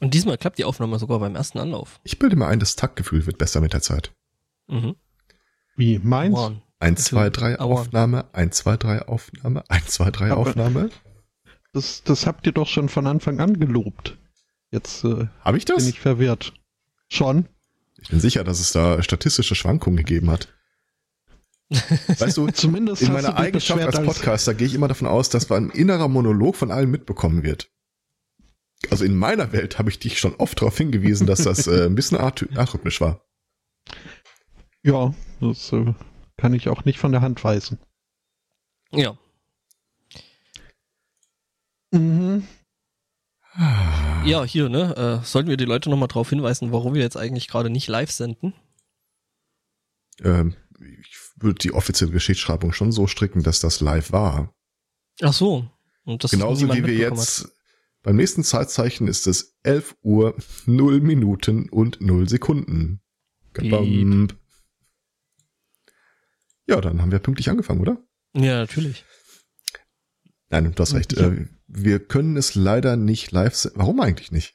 Und diesmal klappt die Aufnahme sogar beim ersten Anlauf. Ich bilde mir ein, das Taktgefühl wird besser mit der Zeit. Mhm. Wie, meins? One. 1, 2, 3 Aua. Aufnahme, 1, 2, 3 Aufnahme, 1, 2, 3 Aber- Aufnahme. Das, das habt ihr doch schon von Anfang an gelobt. Jetzt äh, Habe ich das? bin ich verwirrt. Schon? Ich bin sicher, dass es da statistische Schwankungen gegeben hat. Weißt du, Zumindest in meiner Eigenschaft als als- Podcaster gehe ich immer davon aus, dass ein innerer Monolog von allen mitbekommen wird. Also in meiner Welt habe ich dich schon oft darauf hingewiesen, dass das äh, ein bisschen arrhythmisch war. Ja, das äh, kann ich auch nicht von der Hand weisen. Ja. Mhm. Ja, hier, ne? Äh, sollten wir die Leute nochmal darauf hinweisen, warum wir jetzt eigentlich gerade nicht live senden? Ähm, ich würde die offizielle Geschichtsschreibung schon so stricken, dass das live war. Ach so. Und das Genauso wie wir jetzt beim nächsten Zeitzeichen ist es 11 Uhr 0 Minuten und 0 Sekunden. Ja, dann haben wir pünktlich angefangen, oder? Ja, natürlich. Nein, du hast recht. Ja. Äh, wir können es leider nicht live Warum eigentlich nicht?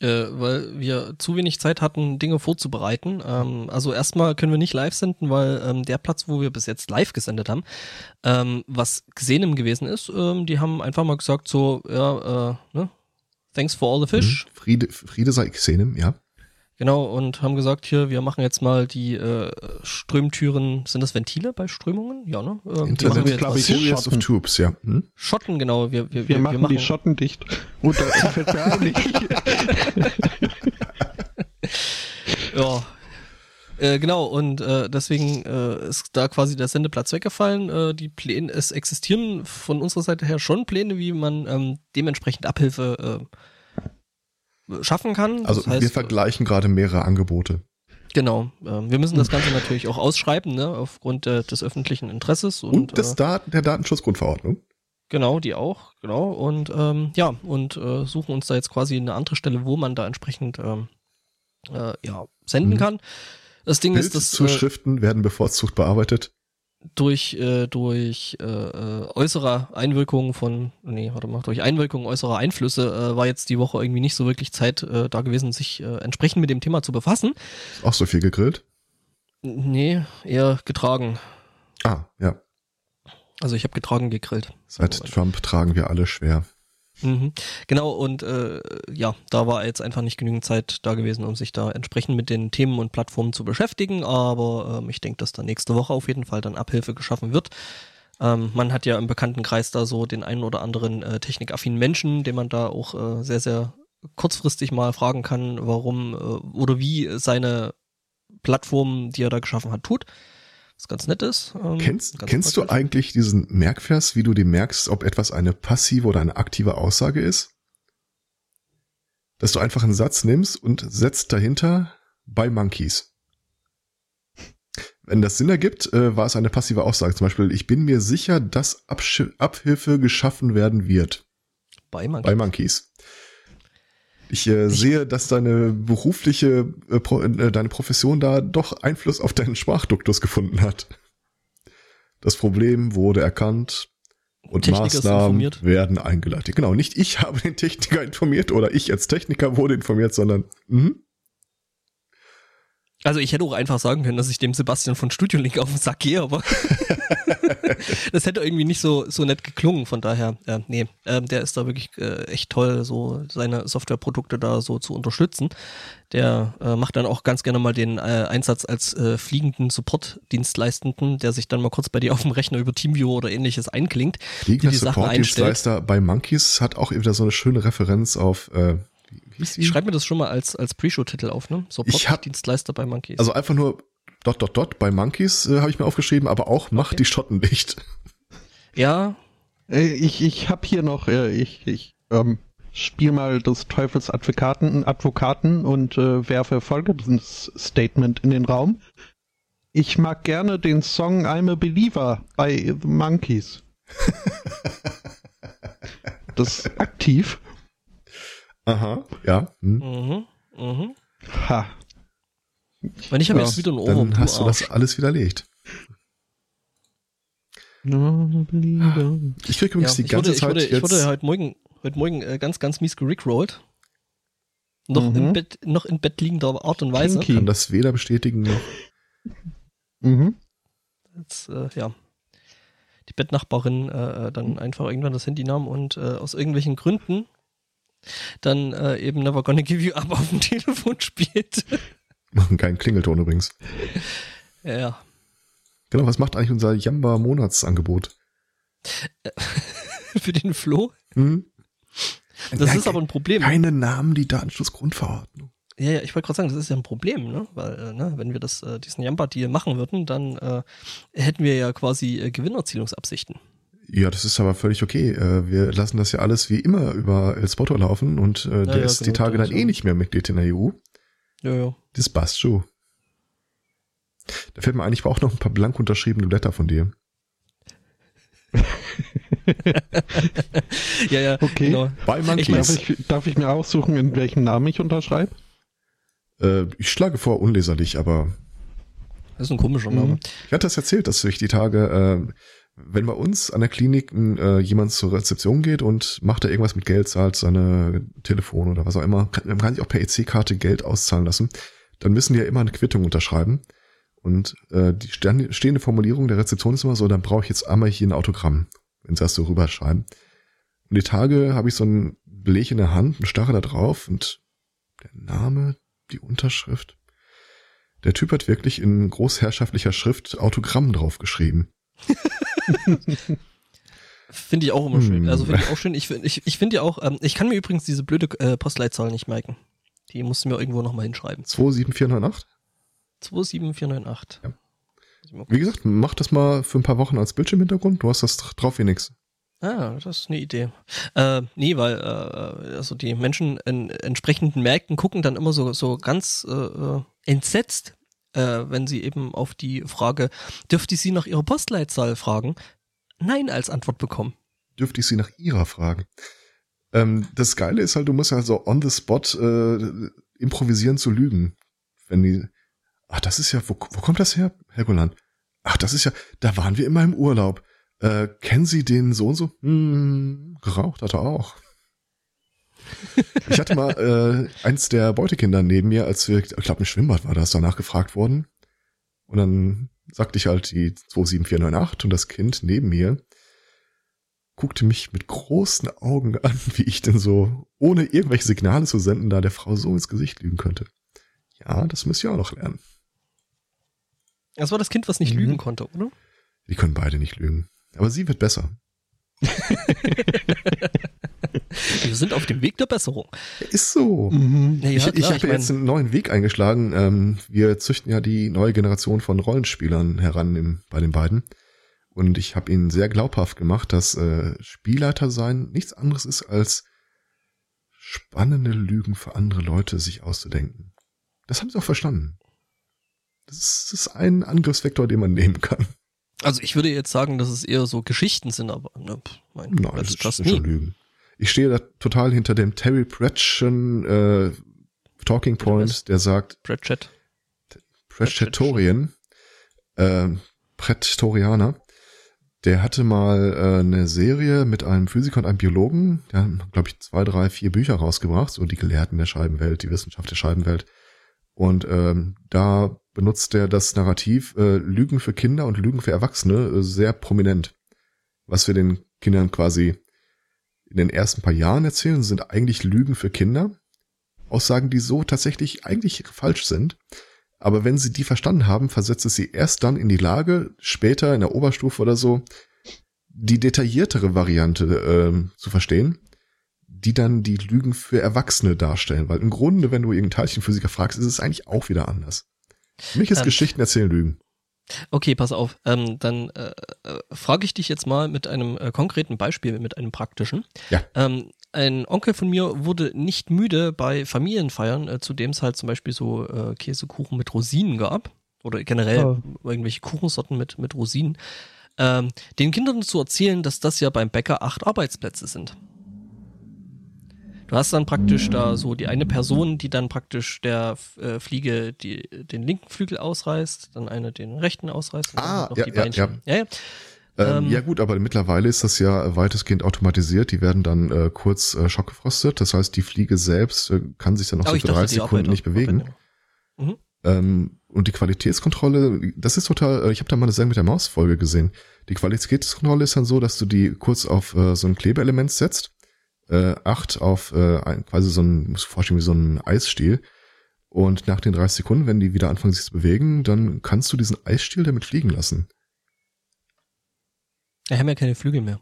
Äh, weil wir zu wenig Zeit hatten, Dinge vorzubereiten. Ähm, also erstmal können wir nicht live senden, weil ähm, der Platz, wo wir bis jetzt live gesendet haben, ähm, was gesehenem gewesen ist, ähm, die haben einfach mal gesagt so, ja, äh, ne? Thanks for all the fish. Mhm. Friede, Friede sei Xenem, ja. Genau, und haben gesagt, hier, wir machen jetzt mal die äh, Strömtüren, sind das Ventile bei Strömungen? Ja, ne? Ähm, die Internet, machen wir jetzt glaub mal- ich, Series of Schotten. Tubes, ja. Hm? Schotten, genau. Wir, wir, Wir, machen, die Schotten dicht. Gut, da fällt mir ein, Ja. Äh, genau, und äh, deswegen äh, ist da quasi der Sendeplatz weggefallen. Äh, die Pläne, es existieren von unserer Seite her schon Pläne, wie man ähm, dementsprechend Abhilfe äh, schaffen kann. Also das heißt, wir vergleichen gerade mehrere Angebote. Genau. Äh, wir müssen das Ganze natürlich auch ausschreiben, ne, aufgrund äh, des öffentlichen Interesses. Und, Und, des äh, Daten, der Datenschutzgrundverordnung. Genau, die auch, genau. Und ähm, ja, und äh, suchen uns da jetzt quasi eine andere Stelle, wo man da entsprechend ähm, äh, ja, senden Mhm. kann. Das Ding ist, dass äh, Bildzuschriften werden bevorzugt bearbeitet. Durch äh, durch äh, äh, äußere Einwirkungen von nee warte mal durch Einwirkungen äußerer Einflüsse äh, war jetzt die Woche irgendwie nicht so wirklich Zeit äh, da gewesen sich äh, entsprechend mit dem Thema zu befassen auch so viel gegrillt. nee eher getragen Ah, ja. also ich habe getragen gegrillt Seit. Trump tragen wir alle schwer. Mhm. Genau, und äh, ja, da war jetzt einfach nicht genügend Zeit da gewesen, um sich da entsprechend mit den Themen und Plattformen zu beschäftigen. Aber ähm, ich denke, dass da nächste Woche auf jeden Fall dann Abhilfe geschaffen wird. Ähm, man hat ja im Bekanntenkreis da so den einen oder anderen äh, technikaffinen Menschen, den man da auch äh, sehr, sehr kurzfristig mal fragen kann, warum äh, oder wie seine Plattform, die er da geschaffen hat, tut. Was ganz nett ist. Ähm, Kennst, kennst du eigentlich diesen Merkvers, wie du dir merkst, ob etwas eine passive oder eine aktive Aussage ist? Dass du einfach einen Satz nimmst und setzt dahinter bei Monkeys. Wenn das Sinn ergibt, äh, war es eine passive Aussage. Zum Beispiel, ich bin mir sicher, dass Absch Abhilfe geschaffen werden wird. bei Monkey. Bei Monkeys. Ich äh, sehe, dass deine berufliche, äh, Pro, äh, deine Profession da doch Einfluss auf deinen Sprachduktus gefunden hat. Das Problem wurde erkannt und Techniker Maßnahmen werden eingeleitet. Genau, nicht ich habe den Techniker informiert oder ich als Techniker wurde informiert, sondern mhm. Also ich hätte auch einfach sagen können, dass ich dem Sebastian von Studio Link auf den Sack gehe, aber das hätte irgendwie nicht so so nett geklungen. Von daher, äh, nee, ähm, der ist da wirklich äh, echt toll, so seine Softwareprodukte da so zu unterstützen. Der äh, macht dann auch ganz gerne mal den äh, Einsatz als äh, fliegenden Support-Dienstleistenden, der sich dann mal kurz bei dir auf dem Rechner über Teamviewer oder ähnliches einklingt. Liegender die Sachen Support-Dienstleister bei Monkeys hat auch wieder so eine schöne Referenz auf Ich schreibe mir das schon mal als als Pre-Show-Titel auf, ne? Ich hab- Support-Dienstleister bei Monkeys. Also einfach nur dot dot dot bei Monkeys äh, habe ich mir aufgeschrieben, aber auch macht Okay. die Schotten dicht. ja, äh, ich, ich hab hier noch, äh, ich, ich ähm, spiel mal des Teufels Advokaten, Advokaten und äh, werfe folgendes Statement in den Raum. Ich mag gerne den Song I'm a Believer bei The Monkeys. das ist aktiv. Aha, ja. Hm. mhm, mhm. Ha. Und ich habe Ja, jetzt wieder ein Ohrwurm. Dann hast du Arsch. das alles widerlegt. Ich krieg übrigens die ich ganze wurde, Zeit ich wurde, jetzt. ich wurde heute Morgen, heute Morgen äh, ganz, ganz mies gerickrollt. Noch, Mhm. im Bett, noch in Bett liegender Art und Weise. Kinky. Kann das weder bestätigen noch. Mhm. Jetzt, äh, ja. Die Bettnachbarin äh, dann einfach irgendwann das Handy nahm und äh, aus irgendwelchen Gründen dann äh, eben Never Gonna Give You Up auf dem Telefon spielt. Machen keinen Klingelton übrigens. ja, ja. Genau, was macht eigentlich unser Jamba-Monatsangebot? Für den Flo. Hm? Das Nein, ist aber ein Problem. Keine Namen, die Datenschutzgrundverordnung. Ja, ja, ich wollte gerade sagen, das ist ja ein Problem, ne? Weil, äh, ne, wenn wir das, äh, diesen Jamba-Deal machen würden, dann äh, hätten wir ja quasi äh, Gewinnerzielungsabsichten. Ja, das ist aber völlig okay. Äh, wir lassen das ja alles wie immer über El Spotto laufen und äh, der ja, ist die genau, Tage das dann ist eh ja- nicht mehr Mitglied in der EU. Ja, ja. Das passt schon. Da fällt mir ein, ich brauche noch ein paar blank unterschriebene Blätter von dir. Ja, ja, Okay. genau. Bei Ich Darf Monkeys. ich, darf ich mir aussuchen, in welchem Namen ich unterschreibe? äh, ich schlage vor, unleserlich, aber Das ist ein komischer Mhm. Name. ich hatte das erzählt, dass ich die Tage, äh, wenn bei uns an der Klinik äh, jemand zur Rezeption geht und macht da irgendwas mit Geld, zahlt seine Telefon oder was auch immer, kann, man kann sich auch per EC-Karte Geld auszahlen lassen, dann müssen die ja immer eine Quittung unterschreiben. Und äh, die stehende Formulierung der Rezeption ist immer so, dann brauche ich jetzt einmal hier ein Autogramm, wenn sie das so rüberschreiben. Und die Tage habe ich so ein Beleg in der Hand und starre da drauf und der Name, die Unterschrift. Der Typ hat wirklich in großherrschaftlicher Schrift Autogramm draufgeschrieben. Finde ich auch immer schön. Hm. Also finde ich auch schön. Ich, ich, ich finde ja auch, ähm, ich kann mir übrigens diese blöde äh, Postleitzahl nicht merken. Die musst du mir irgendwo nochmal hinschreiben. 27498. 27498. Ja. Wie gesagt, mach das mal für ein paar Wochen als Bildschirmhintergrund. Du hast das drauf wie nix. Ah, das ist eine Idee. Äh, nee, weil äh, also die Menschen in entsprechenden Märkten gucken dann immer so, so ganz äh, äh, entsetzt, äh, wenn sie eben auf die Frage, dürfte ich Sie nach Ihrer Postleitzahl fragen, Nein als Antwort bekommen. Dürfte ich sie nach ihrer fragen. Ähm, das Geile ist halt, du musst ja so on the spot äh, improvisieren zu lügen. Wenn die, ach, das ist ja, wo, wo kommt das her, Helgoland? Ach, das ist ja, da waren wir immer im Urlaub. Äh, kennen Sie den so und so? Hm, geraucht hat er auch. Ich hatte mal äh, eins der Beutekinder neben mir, als wir, ich glaube im Schwimmbad war das, danach gefragt worden. Und dann sagte ich halt die 27498 und das Kind neben mir guckte mich mit großen Augen an, wie ich denn so, ohne irgendwelche Signale zu senden, da der Frau so ins Gesicht lügen könnte. Ja, das müsst ihr auch noch lernen. Das war das Kind, was nicht Mhm. lügen konnte, oder? Die können beide nicht lügen. Aber sie wird besser. Wir sind auf dem Weg der Besserung. Ist so. Mhm. Ja, ich ich habe mein- jetzt einen neuen Weg eingeschlagen. Ähm, wir züchten ja die neue Generation von Rollenspielern heran im, bei den beiden. Und ich habe ihnen sehr glaubhaft gemacht, dass äh, Spielleiter sein nichts anderes ist als spannende Lügen für andere Leute sich auszudenken. Das haben sie auch verstanden. Das ist, das ist ein Angriffsvektor, den man nehmen kann. Also ich würde jetzt sagen, dass es eher so Geschichten sind, aber ne, mein, Nein, that's das, just sind schon me. Lügen. Ich stehe da total hinter dem Terry Pratchett äh, Talking Point, der sagt, Pratchett. Praetorian, äh, Prätorianer, der hatte mal äh, eine Serie mit einem Physiker und einem Biologen, der haben, glaube ich, zwei, drei, vier Bücher rausgebracht, so die Gelehrten der Scheibenwelt, die Wissenschaft der Scheibenwelt. Und ähm, da benutzt er das Narrativ äh, Lügen für Kinder und Lügen für Erwachsene äh, sehr prominent. Was wir den Kindern quasi in den ersten paar Jahren erzählen, sind eigentlich Lügen für Kinder. Aussagen, die so tatsächlich eigentlich falsch sind. Aber wenn sie die verstanden haben, versetzt es sie erst dann in die Lage, später in der Oberstufe oder so, die detailliertere Variante ähm, zu verstehen, die dann die Lügen für Erwachsene darstellen. Weil im Grunde, wenn du irgendeinen Teilchenphysiker fragst, ist es eigentlich auch wieder anders. Für mich ist Ähm, Geschichten erzählen Lügen. Okay, pass auf. Ähm, dann äh, äh, frage ich dich jetzt mal mit einem äh, konkreten Beispiel, mit einem praktischen. Ja. Ähm, ein Onkel von mir wurde nicht müde bei Familienfeiern, äh, zu dem es halt zum Beispiel so äh, Käsekuchen mit Rosinen gab. Oder generell Oh. irgendwelche Kuchensorten mit, mit Rosinen. Ähm, den Kindern zu erzählen, dass das ja beim Bäcker acht Arbeitsplätze sind. Du hast dann praktisch da so die eine Person, die dann praktisch der äh, Fliege die, den linken Flügel ausreißt, dann eine den rechten ausreißt. und Ah, ja, die ja. Ja. Ja, Ähm, Ähm, ja gut, aber mittlerweile ist das ja weitestgehend automatisiert. Die werden dann äh, kurz äh, schockgefrostet. Das heißt, die Fliege selbst äh, kann sich dann noch Aber so für dachte, 30 die Sekunden nicht bewegen. Arbeiter- Ähm, und die Qualitätskontrolle, das ist total, äh, ich habe da mal eine Sendung mit der Maus-Folge gesehen. Die Qualitätskontrolle ist dann so, dass du die kurz auf äh, so ein Klebeelement setzt, äh, acht auf äh, ein, quasi so ein, musst du dir vorstellen, wie so ein Eisstiel. Und nach den 30 Sekunden, wenn die wieder anfangen sich zu bewegen, dann kannst du diesen Eisstiel damit fliegen lassen. Wir haben ja keine Flügel mehr.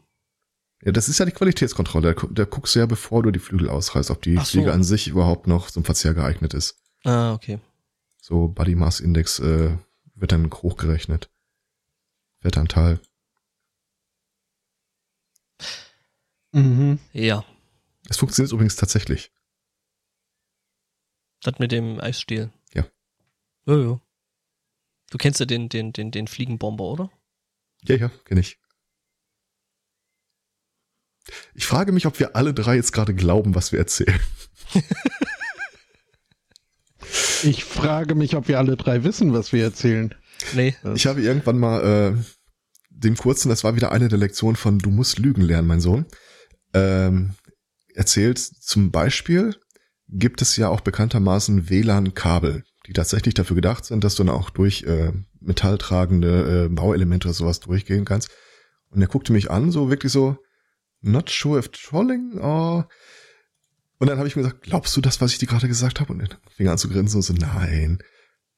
Ja, das ist ja die Qualitätskontrolle. Da, da guckst du ja, bevor du die Flügel ausreißt, ob die so. Fliege an sich überhaupt noch zum Verzehr geeignet ist. Ah, okay. So Body Mass Index äh, wird dann hochgerechnet. Wertanteil. Mhm. Ja, Es funktioniert übrigens tatsächlich. das mit dem Eisstiel. Ja. Ja, ja. Du kennst ja den, den, den, den Fliegenbomber, oder? Ja, ja, kenne ich. Ich frage mich, ob wir alle drei jetzt gerade glauben, was wir erzählen. Ich frage mich, ob wir alle drei wissen, was wir erzählen. Nee. Ich habe irgendwann mal äh, dem kurzen, das war wieder eine der Lektionen von Du musst lügen lernen, mein Sohn, ähm, erzählt zum Beispiel gibt es ja auch bekanntermaßen WLAN-Kabel, die tatsächlich dafür gedacht sind, dass du dann auch durch äh, metalltragende äh, Bauelemente oder sowas durchgehen kannst. Und er guckte mich an, so wirklich so, not sure if trolling or... Und dann habe ich mir gesagt, glaubst du das, was ich dir gerade gesagt habe? Und er fing an zu grinsen und so, nein.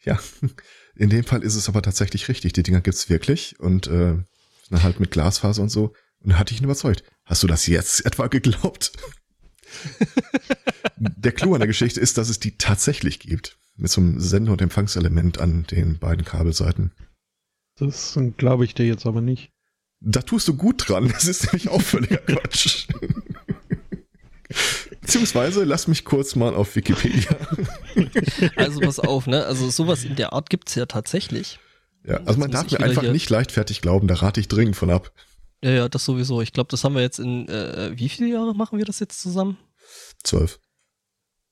Ja, in dem Fall ist es aber tatsächlich richtig. Die Dinger gibt's wirklich und äh, dann halt mit Glasfaser und so. Und da hatte ich ihn überzeugt. Hast du das jetzt etwa geglaubt? Der Clou an der Geschichte ist, dass es die tatsächlich gibt. Mit so einem Sender- und Empfangselement an den beiden Kabelseiten. Das glaube ich dir jetzt aber nicht. Da tust du gut dran. Das ist nämlich auch völliger Quatsch. Beziehungsweise lass mich kurz mal auf Wikipedia. Also pass auf, ne? Also sowas in der Art gibt's ja tatsächlich. Ja, also man darf mir einfach hier- nicht leichtfertig glauben, da rate ich dringend von ab. Ja, ja, das sowieso. Ich glaube, das haben wir jetzt in, äh, wie viele Jahre machen wir das jetzt zusammen? Zwölf.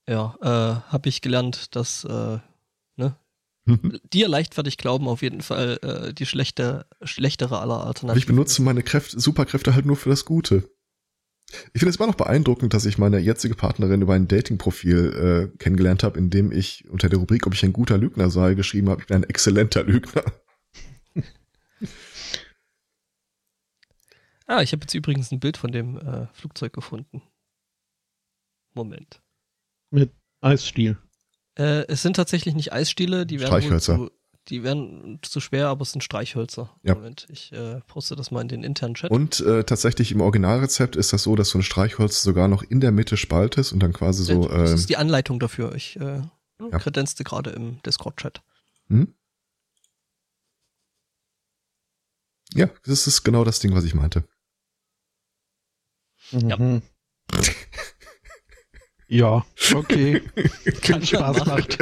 Ja, äh, habe ich gelernt, dass äh, ne, Mhm. dir leichtfertig glauben auf jeden Fall äh, die schlechte, schlechtere aller Alternativen. ich benutze meine Kräfte, Superkräfte halt nur für das Gute. Ich finde es immer noch beeindruckend, dass ich meine jetzige Partnerin über ein Datingprofil äh, kennengelernt habe, in dem ich unter der Rubrik, ob ich ein guter Lügner sei, geschrieben habe, ich bin ein exzellenter Lügner. Ah, ich habe jetzt übrigens ein Bild von dem äh, Flugzeug gefunden. Moment. Mit Eisstiel. Äh, es sind tatsächlich nicht Eisstiele, die werden zu, die werden zu schwer, aber es sind Streichhölzer. Ja. Moment, ich äh, poste das mal in den internen Chat. Und äh, tatsächlich im Originalrezept ist das so, dass so ein Streichholz sogar noch in der Mitte spaltest und dann quasi so. das Äh, ist die Anleitung dafür. Ich äh, Ja. kredenzte gerade im Discord-Chat. hm? Ja, das ist genau das Ding, was ich meinte. Ja. Mhm. ja, okay. Kann Spaß machen. macht.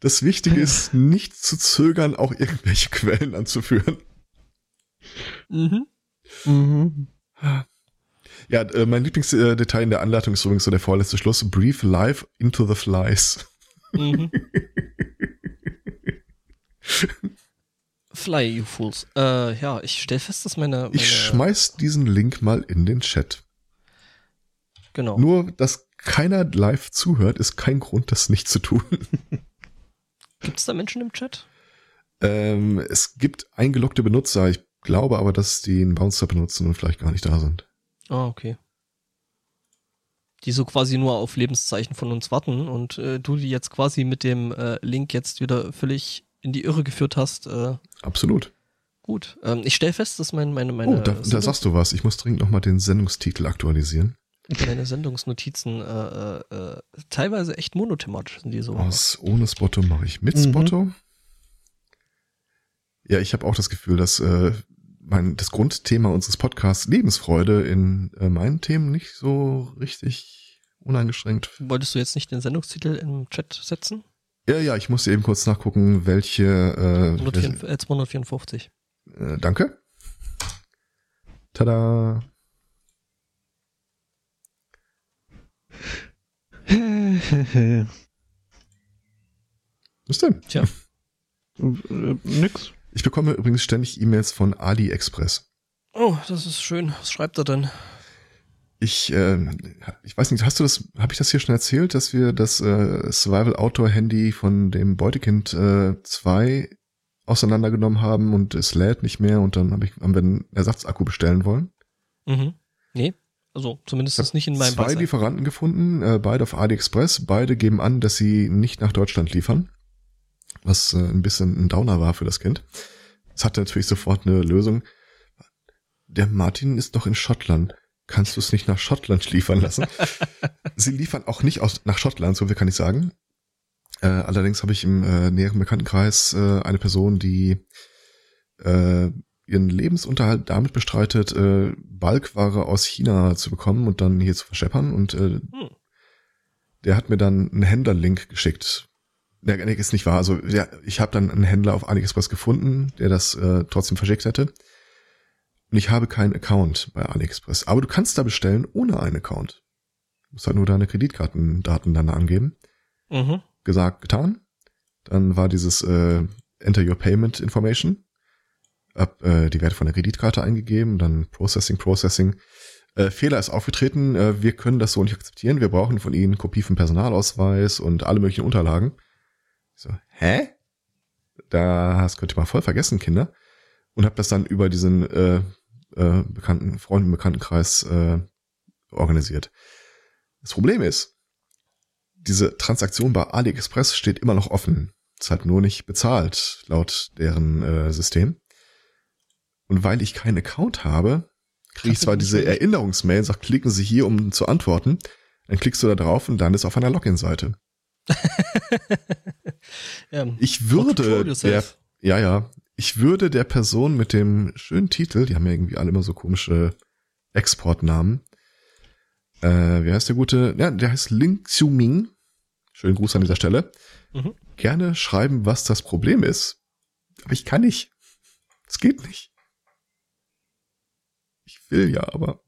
Das Wichtige ist, nicht zu zögern, auch irgendwelche Quellen anzuführen. Mhm. Mhm. Ja, äh, mein Lieblingsdetail in der Anleitung ist übrigens so der vorletzte Schluss. Breathe life into the flies. Mhm. Fly, you fools. Äh, ja, ich stelle fest, dass meine, meine Ich schmeiß diesen Link mal in den Chat. genau. Nur, dass keiner live zuhört, ist kein Grund, das nicht zu tun. Gibt es da Menschen im Chat? ähm, es gibt eingeloggte Benutzer. Ich glaube aber, dass die einen Bouncer benutzen und vielleicht gar nicht da sind. Ah, okay. Die so quasi nur auf Lebenszeichen von uns warten und äh, du die jetzt quasi mit dem äh, Link jetzt wieder völlig in die Irre geführt hast. Äh, Absolut. gut. Ähm, ich stelle fest, dass mein, meine, meine, oh, da, da sagst du was. Ich muss dringend nochmal den Sendungstitel aktualisieren. meine Sendungsnotizen äh, äh, äh, teilweise echt monothematisch sind die so. Aus ohne Spotto mache ich mit Mhm. Spotto. Ja, ich habe auch das Gefühl, dass äh, mein, das Grundthema unseres Podcasts Lebensfreude in äh, meinen Themen nicht so richtig uneingeschränkt. Wolltest du jetzt nicht den Sendungstitel im Chat setzen? Ja, ja, ich musste eben kurz nachgucken, welche. Äh, 154, äh, 254. äh, danke. Tada. Was denn? Tja, Äh, Nix. Ich bekomme übrigens ständig E-Mails von AliExpress. Oh, das ist schön. Was schreibt er denn? Ich, äh, ich weiß nicht, hast du das, habe ich das hier schon erzählt, dass wir das äh, Survival Outdoor Handy von dem Beutekind äh, 2 auseinandergenommen haben und es lädt nicht mehr und dann hab ich, haben wir einen Ersatzakku bestellen wollen? Mhm. Nee, also zumindest ist nicht in meinem Zwei Basel. Lieferanten gefunden, äh, beide auf AliExpress. Beide geben an, dass sie nicht nach Deutschland liefern, was äh, ein bisschen ein Downer war für das Kind. Es hatte natürlich sofort eine Lösung. Der Martin ist doch in Schottland. Kannst du es nicht nach Schottland liefern lassen? sie liefern auch nicht aus nach Schottland, so viel kann ich sagen. Äh, allerdings habe ich im äh, näheren Bekanntenkreis äh, eine Person, die äh, ihren Lebensunterhalt damit bestreitet, äh, Balkware aus China zu bekommen und dann hier zu verscheppern. Und äh, Hm. der hat mir dann einen Händlerlink geschickt. Der nee, ist nicht wahr. Also ja, ich habe dann einen Händler auf AliExpress gefunden, der das äh, trotzdem verschickt hätte. Und ich habe keinen Account bei AliExpress. Aber du kannst da bestellen ohne einen Account. Du musst halt nur deine Kreditkartendaten dann angeben Mhm. gesagt, getan. Dann war dieses äh, Enter Your Payment Information. Hab äh, die Werte von der Kreditkarte eingegeben, dann Processing, Processing. Äh, Fehler ist aufgetreten, äh, wir können das so nicht akzeptieren, wir brauchen von Ihnen Kopie vom Personalausweis und alle möglichen Unterlagen. Ich so, hä? Da hast könnt ihr mal voll vergessen, Kinder. Und hab das dann über diesen äh, äh, bekannten Freunden, Bekanntenkreis äh, organisiert. Das Problem ist, diese Transaktion bei AliExpress steht immer noch offen. Ist halt nur nicht bezahlt, laut deren äh, System. Und weil ich keinen Account habe, kriege ich zwar diese Erinnerungsmail, sagt, klicken Sie hier, um zu antworten. Dann klickst du da drauf und landest auf einer Login-Seite. Ja. Ich würde der, ja, ja, ich würde der Person mit dem schönen Titel, die haben ja irgendwie alle immer so komische Exportnamen. Äh, wie heißt der gute? Ja, der heißt Lin Xiuming. Schönen Gruß an dieser Stelle. Mhm. Gerne schreiben, was das Problem ist. Aber ich kann nicht. Es geht nicht. Ich will ja, aber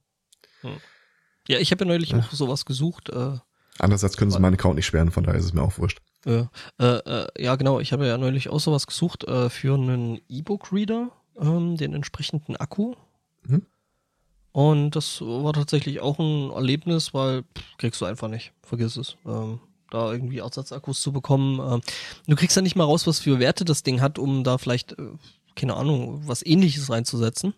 Ja, ich habe ja neulich Ja. auch sowas gesucht. Äh, andererseits können sie meinen Account nicht sperren, von daher ist es mir auch wurscht. äh, äh, äh, ja, genau. Ich habe ja neulich auch sowas gesucht äh, für einen E-Book-Reader, ähm, den entsprechenden Akku. Mhm. Und das war tatsächlich auch ein Erlebnis, weil pff, kriegst du einfach nicht. Vergiss es. Ähm, da irgendwie Ersatzakkus zu bekommen. Ähm, du kriegst ja nicht mal raus, was für Werte das Ding hat, um da vielleicht, äh, keine Ahnung, was ähnliches reinzusetzen.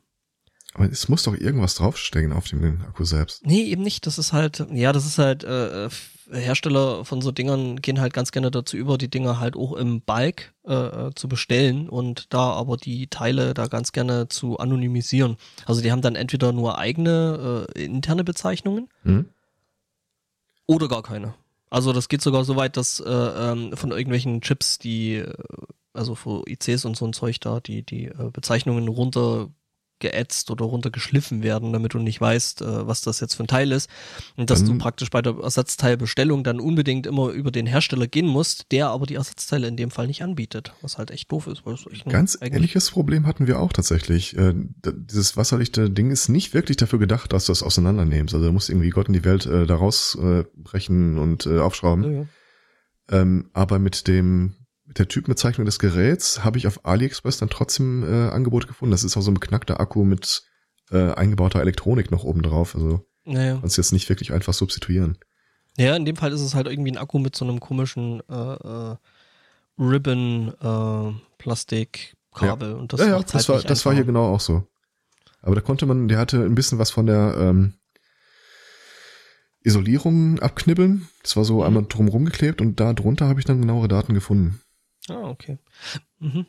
Aber es muss doch irgendwas draufstehen auf dem Akku selbst. Nee, eben nicht. Das ist halt, ja, das ist halt, äh, Hersteller von so Dingern gehen halt ganz gerne dazu über, die Dinger halt auch im Bulk äh, äh, zu bestellen und da aber die Teile da ganz gerne zu anonymisieren. Also die haben dann entweder nur eigene äh, interne Bezeichnungen Hm? oder gar keine. Also das geht sogar so weit, dass äh, ähm, von irgendwelchen Chips, die, äh, also für ICs und so ein Zeug da, die, die äh, Bezeichnungen runtergeätzt oder runtergeschliffen werden, damit du nicht weißt, äh, was das jetzt für ein Teil ist. Und dass Dann- du praktisch bei der Ersatzteilbestellung dann unbedingt immer über den Hersteller gehen musst, der aber die Ersatzteile in dem Fall nicht anbietet. Was halt echt doof ist. Weil es echt Ganz ähnliches Problem hatten wir auch tatsächlich. Äh, dieses wasserdichte Ding ist nicht wirklich dafür gedacht, dass du das auseinandernimmst. Also du musst irgendwie Gott in die Welt äh, da rausbrechen äh, brechen und äh, aufschrauben. Ja, ja. Ähm, aber mit dem mit der Typenbezeichnung des Geräts habe ich auf AliExpress dann trotzdem äh, Angebote gefunden. Das ist auch so ein beknackter Akku mit äh, eingebauter Elektronik noch oben drauf. Also Naja. kannst du jetzt nicht wirklich einfach substituieren. Ja, in dem Fall ist es halt irgendwie ein Akku mit so einem komischen äh, äh, Ribbon äh, Plastikkabel und das ja, ja, macht's das halt war das war hier genau auch so. Aber da konnte man, der hatte ein bisschen was von der ähm, Isolierung abknibbeln. Das war so Mhm. einmal drumherum geklebt und da drunter habe ich dann genauere Daten gefunden. Ah, okay. Mhm.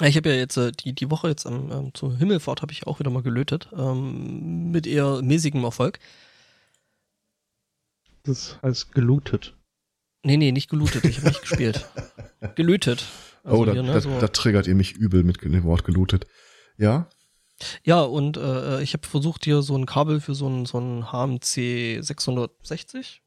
Ich habe ja jetzt äh, die die Woche jetzt am ähm, zur Himmelfahrt habe ich auch wieder mal gelötet ähm, mit eher mäßigem Erfolg. Das heißt gelootet. Nee, nee, nicht gelootet, ich habe nicht gespielt. Gelötet. Also oh, da, hier, ne, da, so. da triggert ihr mich übel mit dem Wort gelootet. Ja, Ja, und äh, ich habe versucht, hier so ein Kabel für so ein, so ein HMC 660.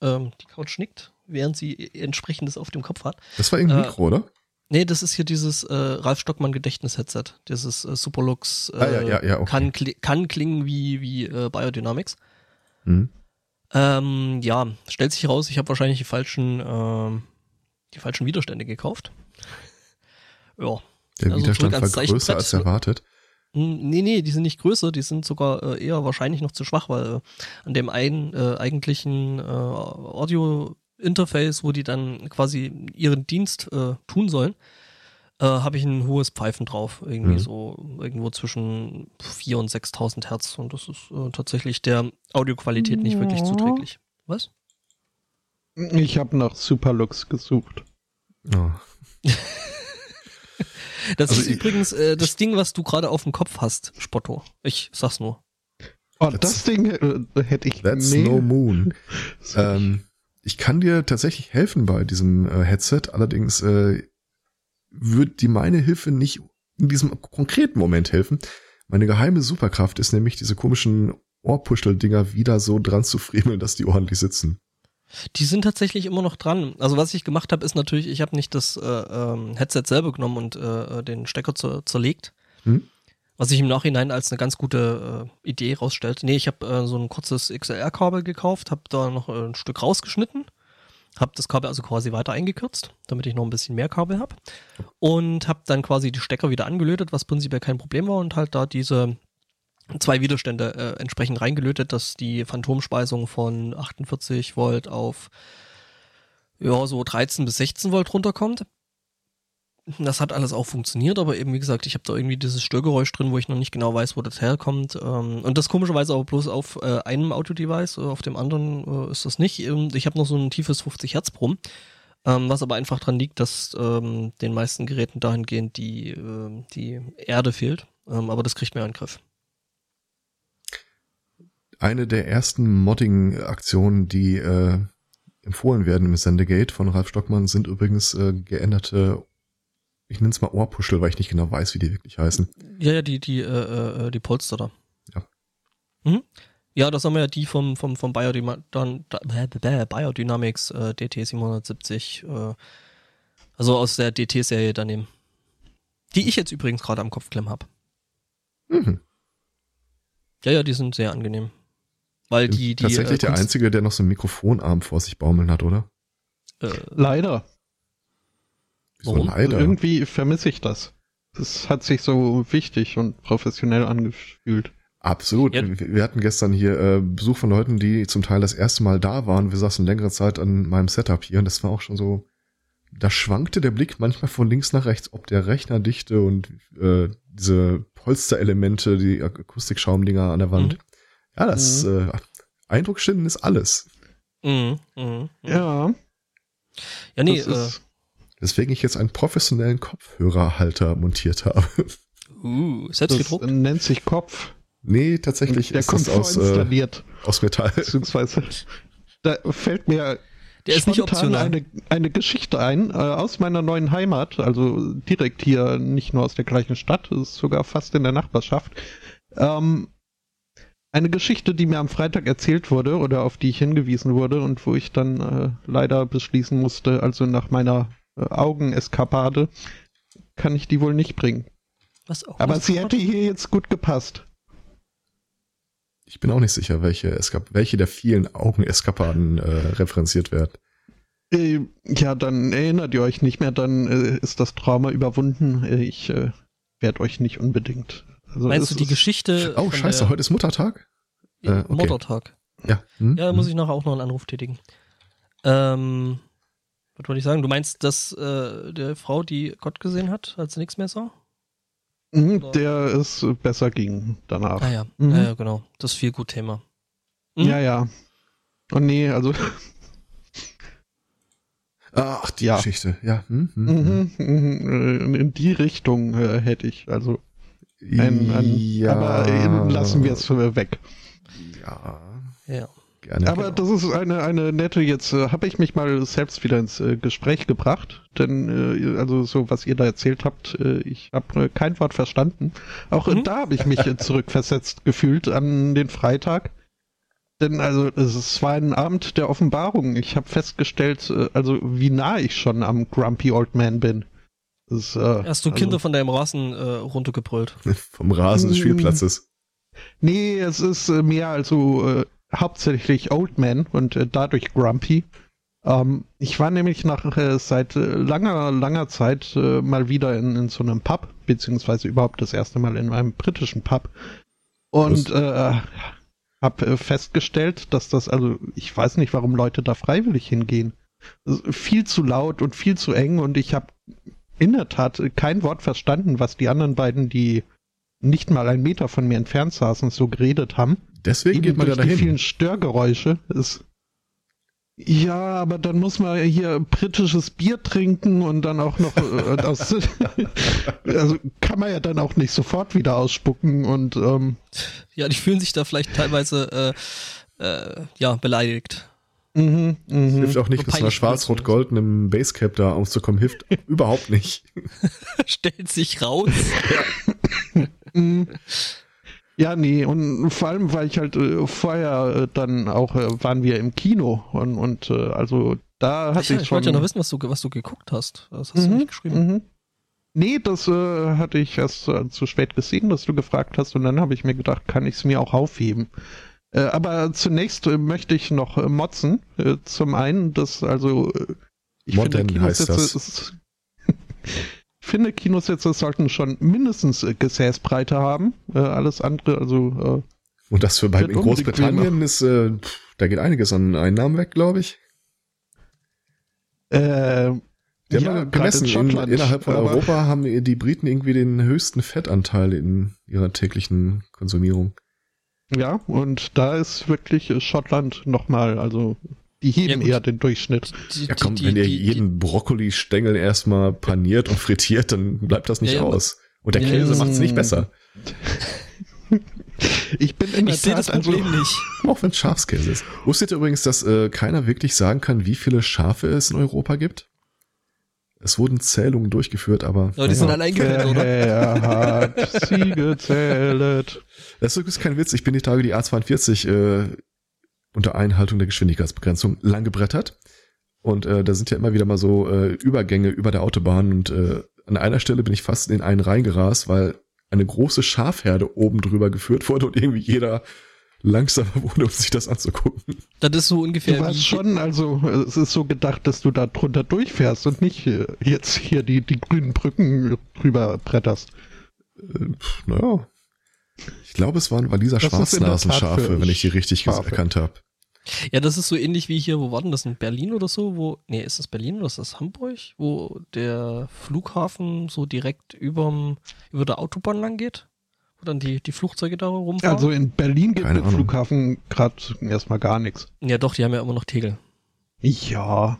Ähm, die Couch nickt, während sie entsprechendes auf dem Kopf hat. das war irgendwie Äh, Mikro, oder? Nee, das ist hier dieses äh, Ralf Stockmann Gedächtnis-Headset. Dieses äh, Superlux äh, Ah, ja, ja, ja, okay. kann, kli kann klingen wie, wie äh, Biodynamics. Hm. Ähm, ja, stellt sich heraus, ich habe wahrscheinlich die falschen, ähm, die falschen Widerstände gekauft. Ja, Der Also Widerstand war größer als erwartet. Nee, nee, die sind nicht größer, die sind sogar äh, eher wahrscheinlich noch zu schwach, weil äh, an dem einen äh, eigentlichen äh, Audio-Interface, wo die dann quasi ihren Dienst äh, tun sollen, äh, habe ich ein hohes Pfeifen drauf. Irgendwie Mhm. so irgendwo zwischen 4.000 und 6.000 Hertz. Und das ist äh, tatsächlich der Audioqualität nicht wirklich Ja. zuträglich. Was? Ich habe nach Superlux gesucht. Oh. Das Also ist übrigens äh, das Ding, was du gerade auf dem Kopf hast, Spotto. Ich sag's nur. Oh, That's- das Ding äh, hätte ich. That's nee. no moon. Ähm, ich kann dir tatsächlich helfen bei diesem äh, Headset, allerdings äh, wird die meine Hilfe nicht in diesem konkreten Moment helfen. Meine geheime Superkraft ist nämlich diese komischen Ohrpuschel-Dinger wieder so dran zu friemeln, dass die ordentlich sitzen. Die sind tatsächlich immer noch dran. Also was ich gemacht habe, ist natürlich, ich habe nicht das äh, ähm, Headset selber genommen und äh, den Stecker zer zerlegt. Hm? Was sich im Nachhinein als eine ganz gute äh, Idee rausstellt. Nee, ich habe äh, so ein kurzes XLR-Kabel gekauft, habe da noch äh, ein Stück rausgeschnitten, habe das Kabel also quasi weiter eingekürzt, damit ich noch ein bisschen mehr Kabel habe. Und habe dann quasi die Stecker wieder angelötet, was prinzipiell kein Problem war und halt da diese zwei Widerstände äh, entsprechend reingelötet, dass die Phantomspeisung von 48 Volt auf ja, so 13 bis 16 Volt runterkommt. Das hat alles auch funktioniert, aber eben wie gesagt, ich habe da irgendwie dieses Störgeräusch drin, wo ich noch nicht genau weiß, wo das herkommt. Ähm, und das komischerweise aber bloß auf äh, einem Audio-Device, äh, auf dem anderen äh, ist das nicht. Ähm, ich habe noch so ein tiefes 50 Hertz Brumm, was aber einfach dran liegt, dass ähm, den meisten Geräten dahingehend die, die Erde fehlt. Aber das kriegt mir einen Griff. Eine der ersten Modding-Aktionen, die äh, empfohlen werden im Sendegate von Ralf Stockmann, sind übrigens äh, geänderte, ich nenne es mal Ohrpuschel, weil ich nicht genau weiß, wie die wirklich heißen. Ja, ja, die, die, äh, äh, die Polster da. Ja. Mhm. Ja, das haben wir ja die vom, vom, vom Biodynam dann, da, bäh, bäh, bäh, Biodynamics äh, DT 770, äh, also aus der DT-Serie daneben. Die ich jetzt übrigens gerade am Kopfklemm habe. Mhm. Ja, ja, die sind sehr angenehm. Weil die, die. Tatsächlich äh, der Einzige, der noch so einen Mikrofonarm vor sich baumeln hat, oder? Äh, Leider. So Warum? leider. Irgendwie vermisse ich das. Das hat sich so wichtig und professionell angefühlt. Absolut. Ja. Wir hatten gestern hier äh, Besuch von Leuten, die zum Teil das erste Mal da waren. Wir saßen längere Zeit an meinem Setup hier und das war auch schon so, da schwankte der Blick manchmal von links nach rechts, ob der Rechnerdichte und äh, diese Polsterelemente, die Akustikschaumdinger an der Wand. Mhm. Ja, das äh, Eindrucksschinden ist alles. mhm, mhm. Ja, Ja, nee, das äh, ist, Weswegen ich jetzt einen professionellen Kopfhörerhalter montiert habe. uh, selbst das gedruckt. nennt sich Kopf. nee, tatsächlich Der ist kommt das aus, äh, vorinstalliert. aus Metall. Beziehungsweise, da fällt mir Der ist nicht spontan optional. Eine, eine Geschichte ein äh, aus meiner neuen Heimat, also direkt hier, nicht nur aus der gleichen Stadt, es ist sogar fast in der Nachbarschaft. Ähm, eine Geschichte, die mir am Freitag erzählt wurde oder auf die ich hingewiesen wurde und wo ich dann äh, leider beschließen musste, also nach meiner äh, Augeneskapade, kann ich die wohl nicht bringen. Was auch Aber sie hat? hätte hier jetzt gut gepasst. Ich bin auch nicht sicher, welche, Eskap welche der vielen Augeneskapaden äh, referenziert werden. Äh, ja, dann erinnert ihr euch nicht mehr, dann äh, ist das Trauma überwunden. Äh, ich äh, werde euch nicht unbedingt. Also Meinst es du die Geschichte? Oh, scheiße, der, heute ist Muttertag? Ja, Äh, okay. Muttertag. Ja. Hm? Ja, da muss ich nachher auch noch einen Anruf tätigen. Ähm, was wollte ich sagen? Du meinst, dass äh, der Frau, die Gott gesehen hat, als sie nichts mehr sah? Mhm, der es besser ging danach. Ah ja, Mhm. ja, ja genau. Das viel gut Thema. Mhm. Ja, ja. Oh nee, also Ach, die Ja. Geschichte. Ja. Hm, hm, hm. mhm, mhm, äh, in die Richtung äh, hätte ich. Also ein, ein, ja. aber äh, lassen wir es weg. Ja, Ja. Gerne. Aber das ist eine, eine nette, jetzt äh, habe ich mich mal selbst wieder ins äh, Gespräch gebracht, denn äh, also so, was ihr da erzählt habt, äh, ich habe äh, kein Wort verstanden. Auch äh, Mhm. da habe ich mich äh, zurückversetzt gefühlt an den Freitag. Denn also es war ein Abend der Offenbarung. Ich habe festgestellt, äh, also wie nah ich schon am Grumpy Old Man bin. Das, äh, Hast du also, Kinder von deinem Rasen äh, runtergebrüllt? Vom Rasen des Mm. Spielplatzes. Nee, es ist äh, mehr also äh, hauptsächlich Old Man und äh, dadurch Grumpy. Ähm, ich war nämlich nach äh, seit äh, langer, langer Zeit äh, mal wieder in, in so einem Pub, beziehungsweise überhaupt das erste Mal in einem britischen Pub. Und äh, habe äh, festgestellt, dass das, also ich weiß nicht, warum Leute da freiwillig hingehen. Viel zu laut und viel zu eng und ich habe in der Tat kein Wort verstanden, was die anderen beiden, die nicht mal einen Meter von mir entfernt saßen, so geredet haben. Deswegen Eben geht man ja durch die dahin. vielen Störgeräusche. Ist ja, aber dann muss man hier britisches Bier trinken und dann auch noch äh, das, also kann man ja dann auch nicht sofort wieder ausspucken und ähm, Ja, die fühlen sich da vielleicht teilweise äh, äh, ja, beleidigt. mhm, mhm. Hilft auch nicht, mit so einer schwarz-rot-goldenen Basecap da auszukommen, hilft überhaupt nicht. Stellt sich raus. Mhm. Ja, nee, und vor allem, weil ich halt äh, vorher äh, dann auch, äh, waren wir im Kino und, und äh, also da hatte ich ich schon... wollte ja noch wissen, was du, was du geguckt hast. Das hast du Mhm, nicht geschrieben. mhm. Nee, das äh, hatte ich erst äh, zu spät gesehen, dass du gefragt hast und dann habe ich mir gedacht, kann ich es mir auch aufheben. Äh, aber zunächst äh, möchte ich noch äh, motzen. Äh, zum einen, dass also äh, ich Modern finde, heißt das. ist- ich finde, Kinositze sollten schon mindestens äh, Gesäßbreite haben. Äh, alles andere, also Und das für bei, in Großbritannien ist, äh, da geht einiges an Einnahmen weg, glaube ich. äh, äh, Die haben ja, gemessen, in in, innerhalb von Europa haben die Briten irgendwie den höchsten Fettanteil in ihrer täglichen Konsumierung. Ja, und da ist wirklich äh, Schottland nochmal, also die Ja, heben gut. eher den Durchschnitt. Die, Ja komm, die- wenn ihr die- jeden Brokkoli-Stängel erstmal paniert und frittiert, dann bleibt das nicht Ja, ja, aus. Und der Ja, Käse ja. macht's nicht besser. Ich bin in der Ich sehe Tat das Problem also, nicht. Auch wenn es Schafskäse ist. Wusstet ihr übrigens, dass äh, keiner wirklich sagen kann, wie viele Schafe es in Europa gibt? Es wurden Zählungen durchgeführt, aber. Ja, die sind naja. alle eingepennt, oder? Er hat sie gezählt. Das ist übrigens kein Witz. Ich bin die Tage die A42 äh, unter Einhaltung der Geschwindigkeitsbegrenzung lang gebrettert. Und äh, da sind ja immer wieder mal so äh, Übergänge über der Autobahn. Und äh, an einer Stelle bin ich fast in einen reingerast, weil eine große Schafherde oben drüber geführt wurde und irgendwie jeder langsamer wurde, um sich das anzugucken. Das ist so ungefähr Du warst schon, also es ist so gedacht, dass du da drunter durchfährst und nicht äh, jetzt hier die, die grünen Brücken drüber bretterst. Äh, naja. Ich glaube, es waren Waliser Schwarznasenschafe, wenn ich die richtig Schafe. erkannt habe. Ja, das ist so ähnlich wie hier, wo war denn das? In Berlin oder so? Wo, nee, ist das Berlin oder ist das Hamburg? Wo der Flughafen so direkt überm, über der Autobahn lang geht? Wo dann die, die Flugzeuge da rumfahren? Also in Berlin gibt Ahnung. Flughafen gerade erstmal gar nichts. ja, doch, die haben ja immer noch Tegel. Ja.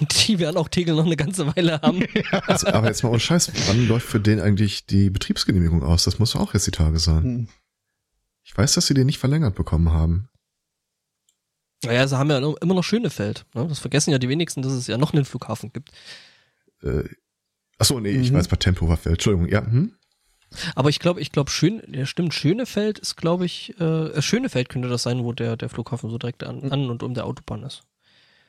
Und die werden auch Tegel noch eine ganze Weile haben. Also, aber jetzt mal ohne Scheiß, wann läuft für den eigentlich die Betriebsgenehmigung aus? Das muss auch jetzt die Tage sein. Hm. Ich weiß, dass sie den nicht verlängert bekommen haben. naja, sie haben ja immer noch Schönefeld. Ne? Das vergessen ja die wenigsten, dass es ja noch einen Flughafen gibt. Äh, achso, nee, ich Mhm. weiß bei Tempelhofer Feld. Entschuldigung, ja. Hm? Aber ich glaube, ich glaube, schön, ja stimmt, Schönefeld ist, glaube ich, äh, Schönefeld könnte das sein, wo der, der Flughafen so direkt an, an und um der Autobahn ist.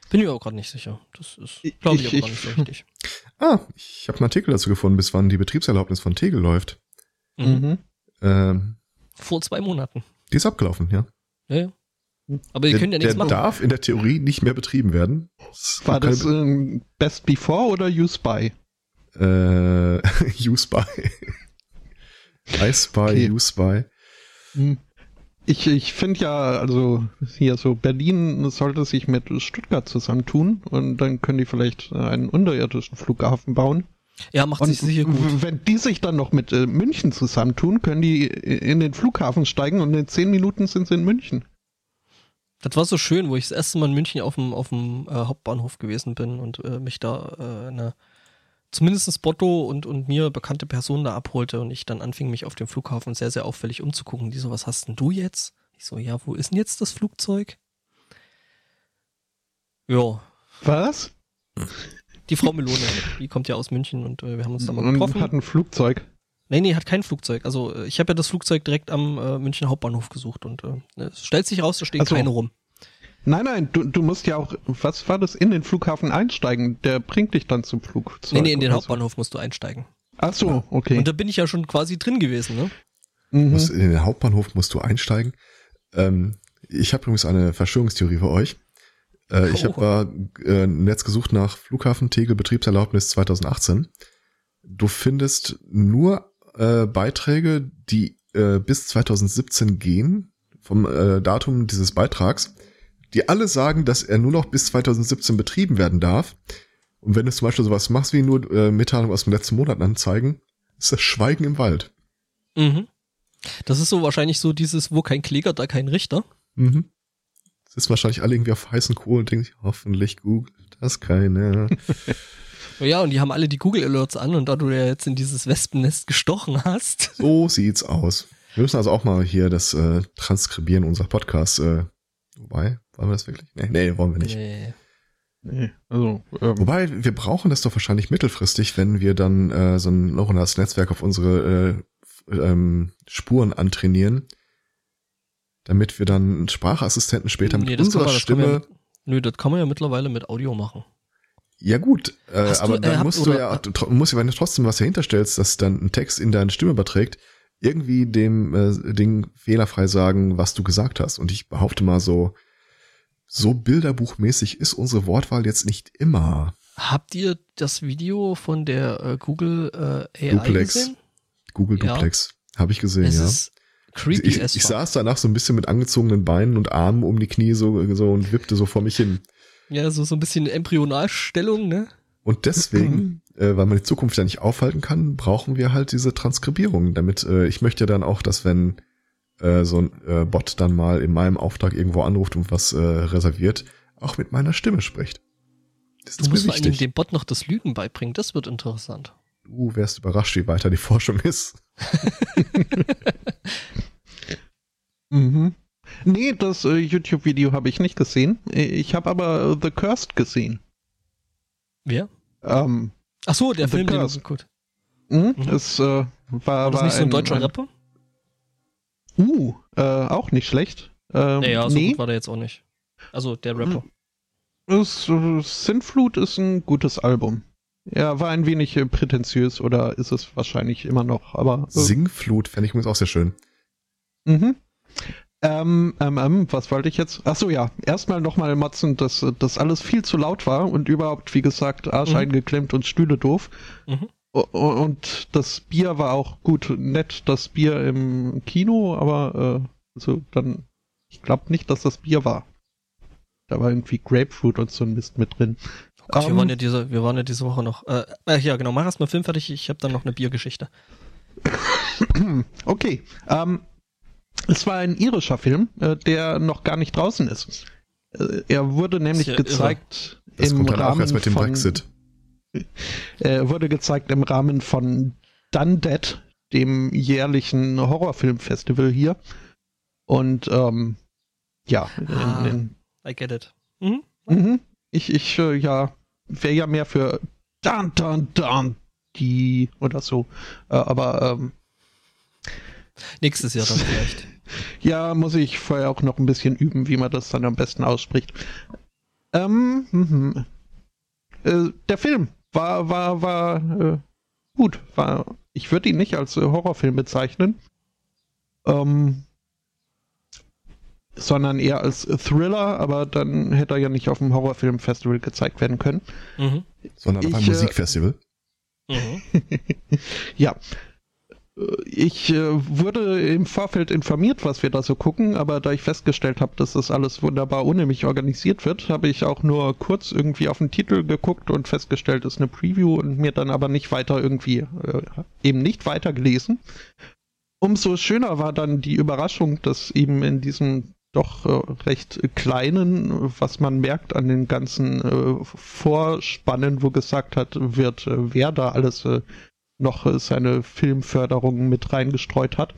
Bin ich auch gerade nicht sicher. Das ist, glaube ich, Ich- aber gar ich- nicht so richtig. Ah, ich habe einen Artikel dazu gefunden, bis wann die Betriebserlaubnis von Tegel läuft. Mhm. Mhm. Ähm, Vor zwei Monaten. die ist abgelaufen, ja. Ja, ja. Aber die der können ja nichts der machen. darf in der Theorie nicht mehr betrieben werden. War das ähm, Best Before oder Use By? äh, Use by. I spy, Okay. use by. Hm. Ich, ich finde ja, also hier so Berlin sollte sich mit Stuttgart zusammentun und dann können die vielleicht äh, einen unterirdischen Flughafen bauen. Ja, macht Und sich sicher gut. wenn die sich dann noch mit äh, München zusammentun, können die in den Flughafen steigen und in zehn Minuten sind sie in München. Das war so schön, wo ich das erste Mal in München auf dem, auf dem äh, Hauptbahnhof gewesen bin und äh, mich da äh, eine zumindest Botto und, und mir bekannte Person da abholte und ich dann anfing, mich auf dem Flughafen sehr, sehr auffällig umzugucken. Die so, was hast denn du jetzt? Ich so, ja, wo ist denn jetzt das Flugzeug? Ja, Was? die Frau Melone, die kommt ja aus München und äh, wir haben uns da mal Und getroffen. hat ein Flugzeug. Nee, nee, hat kein Flugzeug. Also äh, ich habe ja das Flugzeug direkt am äh, München Hauptbahnhof gesucht und äh, es stellt sich raus, da stehen Ach so. keine rum. Nein, nein, du, du musst ja auch, was war das, in den Flughafen einsteigen. Der bringt dich dann zum Flugzeug. Nee, nee, in den oder so. Hauptbahnhof musst du einsteigen. Ach so, okay. Und da bin ich ja schon quasi drin gewesen, ne? Mhm. Musst, in den Hauptbahnhof musst du einsteigen. Ähm, ich habe übrigens eine Verschwörungstheorie für euch. Äh, ich Oh. habe äh, im Netz gesucht nach Flughafen Tegel Betriebserlaubnis 2018. Du findest nur äh, Beiträge, die äh, bis 2017 gehen, vom äh, Datum dieses Beitrags, die alle sagen, dass er nur noch bis 2017 betrieben werden darf. Und wenn du zum Beispiel sowas machst wie nur äh, Mitteilung aus dem letzten Monat anzeigen, ist das Schweigen im Wald. Mhm. Das ist so wahrscheinlich so dieses, wo kein Kläger, da kein Richter. Mhm. Es ist wahrscheinlich alle irgendwie auf heißen Kohlen und denken sich, hoffentlich googelt das keiner. Ja, und die haben alle die Google Alerts an und da du ja jetzt in dieses Wespennest gestochen hast. So sieht's aus. Wir müssen also auch mal hier das äh, Transkribieren unserer Podcasts. Äh, wobei, wollen wir das wirklich? Nee, nee, wollen wir nicht. Nee. Nee, also, ähm, Wobei, wir brauchen das doch wahrscheinlich mittelfristig, wenn wir dann äh, so ein neuronales Netzwerk auf unsere äh, ähm, Spuren antrainieren, damit wir dann einen Sprachassistenten später mit Nee, kann unserer man- Stimme. ja, nö, das kann man ja mittlerweile mit Audio machen. Ja gut, äh, Hast du, aber äh, dann musst du ja, du musst ja, wenn du trotzdem was dahinter stellst, dass dann ein Text in deine Stimme überträgt, irgendwie dem äh, Ding fehlerfrei sagen, was du gesagt hast. Und ich behaupte mal so, so bilderbuchmäßig ist unsere Wortwahl jetzt nicht immer. Habt ihr das Video von der äh, Google äh, AI Duplex. gesehen? Google Ja. Duplex. Habe ich gesehen, Es ja. ist creepy Ich, ich saß danach so ein bisschen mit angezogenen Beinen und Armen um die Knie so, so und wippte so vor mich hin. Ja, so, so ein bisschen Embryonalstellung, ne? Und deswegen, äh, weil man die Zukunft ja nicht aufhalten kann, brauchen wir halt diese Transkribierung, damit äh, ich möchte ja dann auch, dass wenn äh, so ein äh, Bot dann mal in meinem Auftrag irgendwo anruft und was äh, reserviert, auch mit meiner Stimme spricht. Das Du musst vor allem dem Bot noch das Lügen beibringen, das wird interessant. Du wärst überrascht, wie weiter die Forschung ist. Mhm. Nee, das äh, YouTube-Video habe ich nicht gesehen. Ich habe aber äh, The Cursed gesehen. Wer? Ähm, Ach so, der The Film, den Curse. gut. mhm. Mhm. Es äh, war, War das nicht so ein deutscher Rapper? Uh, äh, auch nicht schlecht. Ähm, Naja, so nee, gut war der jetzt auch nicht. Also der Rapper. es, äh, Sinflut ist ein gutes Album. Ja, war ein wenig äh, prätentiös oder ist es wahrscheinlich immer noch, aber. Äh, Singflut fände ich übrigens auch sehr schön. Mhm. Ähm, ähm, ähm, was wollte ich jetzt? Ach so, ja. Erstmal nochmal motzen, dass äh, das alles viel zu laut war und überhaupt, wie gesagt, Arsch Mhm. eingeklemmt und Stühle doof. Mhm. Und das Bier war auch gut, nett, das Bier im Kino, aber äh, also dann, ich glaube nicht, dass das Bier war. Da war irgendwie Grapefruit und so ein Mist mit drin. Oh Gott, wir, Ähm, waren ja diese, wir waren ja diese Woche noch. Äh, äh, ja, genau, mach erst mal Film fertig, ich habe dann noch eine Biergeschichte. Okay. Ähm, es war ein irischer Film, äh, der noch gar nicht draußen ist. Äh, er wurde nämlich ja gezeigt Das im kommt dann Rahmen auch erst mit dem von, Brexit. Er wurde gezeigt im Rahmen von Dundead, dem jährlichen Horrorfilmfestival hier. Und ähm, ja, Ah. in, in, I get it. Mhm. mhm. ich, ich äh, ja, wäre ja mehr für Dun Dun Dun die oder so. Äh, aber ähm, Nächstes Jahr dann vielleicht. Ja, muss ich vorher auch noch ein bisschen üben, wie man das dann am besten ausspricht. Ähm, mhm. äh, der Film war, war, war äh, gut. War, ich würde ihn nicht als äh, Horrorfilm bezeichnen, ähm, sondern eher als Thriller, aber dann hätte er ja nicht auf dem Horrorfilmfestival gezeigt werden können. Mhm. Sondern auf ich, einem äh, Musikfestival. Mhm. Ja. Ich äh, wurde im Vorfeld informiert, was wir da so gucken, aber da ich festgestellt habe, dass das alles wunderbar ohne mich organisiert wird, habe ich auch nur kurz irgendwie auf den Titel geguckt und festgestellt, es ist eine Preview und mir dann aber nicht weiter irgendwie, äh, eben nicht weiter gelesen. Umso schöner war dann die Überraschung, dass eben in diesem doch äh, recht kleinen, was man merkt an den ganzen äh, Vorspannen, wo gesagt hat, wird, äh, wer da alles äh, noch äh, seine Filmförderung mit reingestreut hat.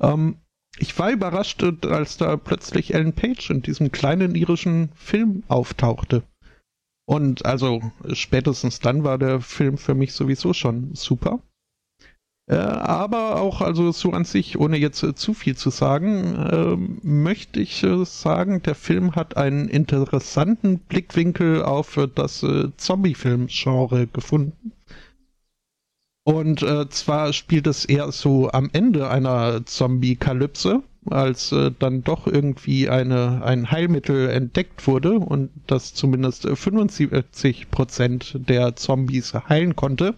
Ähm, ich war überrascht, äh, als da plötzlich Ellen Page in diesem kleinen irischen Film auftauchte. Und also äh, spätestens dann war der Film für mich sowieso schon super. Äh, aber auch also so an sich, ohne jetzt äh, zu viel zu sagen, ähm, möchte ich äh, sagen, der Film hat einen interessanten Blickwinkel auf äh, das äh, Zombie-Film-Genre gefunden. Und äh, zwar spielt es eher so am Ende einer Zombie-Kalypse als äh, dann doch irgendwie eine, ein Heilmittel entdeckt wurde und das zumindest 75 Prozent der Zombies heilen konnte.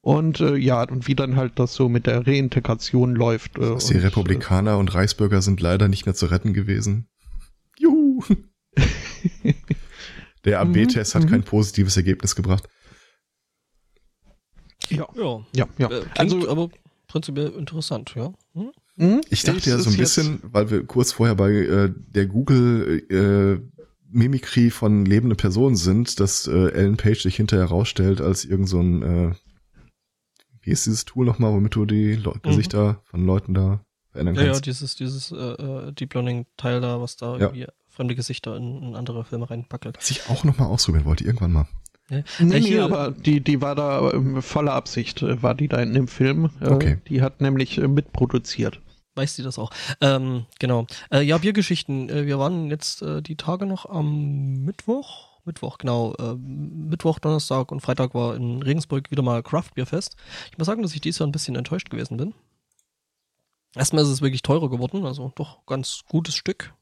Und äh, ja, und wie dann halt das so mit der Reintegration läuft. Äh, die Republikaner und Reichsbürger sind leider nicht mehr zu retten gewesen. Juhu! der AB-Test hat mhm. kein positives Ergebnis gebracht. Ja. Ja. Ja, ja. Äh, also, aber prinzipiell interessant, ja. Hm? Mhm. Ich dachte ja so ein bisschen, weil wir kurz vorher bei äh, der Google äh, Mimikry von lebenden Personen sind, dass äh, Ellen Page sich hinterher rausstellt als irgend so ein, äh, wie ist dieses Tool nochmal, womit du die Le mhm. Gesichter von Leuten da verändern kannst? Ja, ja, dieses, dieses äh, äh Deep Learning Teil da, was da ja. irgendwie fremde Gesichter in, in andere Filme reinpackelt. Was ich auch nochmal ausprobieren wollte, irgendwann mal. Nee, nee, aber die, die war da ähm, voller Absicht, äh, war die da in dem Film. Äh, okay. Die hat nämlich äh, mitproduziert. Weiß sie das auch. Ähm, genau. Äh, ja, Biergeschichten. Wir waren jetzt äh, die Tage noch am Mittwoch. Mittwoch, genau. Äh, Mittwoch, Donnerstag und Freitag war in Regensburg wieder mal Craft Beer Fest. Ich muss sagen, dass ich dieses Jahr ein bisschen enttäuscht gewesen bin. Erstmal ist es wirklich teurer geworden, also doch ganz gutes Stück.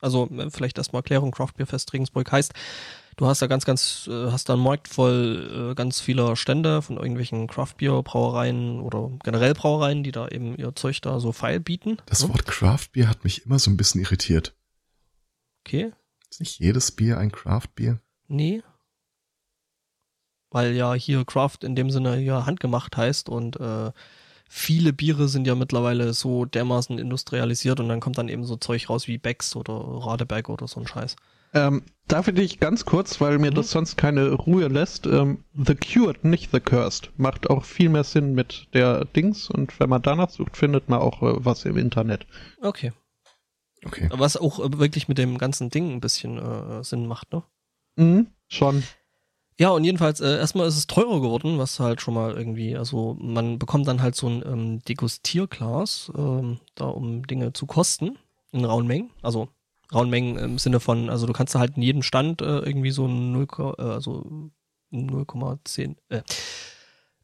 Also vielleicht erstmal Erklärung, Craft Beer Fest Regensburg heißt, Du hast da ganz, ganz, äh, hast da einen Markt voll äh, ganz vieler Stände von irgendwelchen Craft-Bier, Brauereien oder generell Brauereien, die da eben ihr Zeug da so feil bieten. Das ja? Wort Craft-Bier hat mich immer so ein bisschen irritiert. Okay. Ist nicht jedes Bier ein Craft-Bier? Nee. Weil ja hier Craft in dem Sinne ja handgemacht heißt und äh, viele Biere sind ja mittlerweile so dermaßen industrialisiert und dann kommt dann eben so Zeug raus wie Becks oder Radeberg oder so ein Scheiß. Ähm, darf ich dich ganz kurz, weil mir mhm. das sonst keine Ruhe lässt. Ähm, the Cured, nicht The Cursed. Macht auch viel mehr Sinn mit der Dings und wenn man danach sucht, findet man auch äh, was im Internet. Okay. Okay. Was auch äh, wirklich mit dem ganzen Ding ein bisschen äh, Sinn macht, ne? Mhm, schon. Ja, und jedenfalls, äh, erstmal ist es teurer geworden, was halt schon mal irgendwie, also man bekommt dann halt so ein ähm, Degustierglas, ähm, da um Dinge zu kosten, in rauen Mengen. Also rauen Mengen im Sinne von, also du kannst da halt in jedem Stand äh, irgendwie so 0, äh, also 0,10, äh,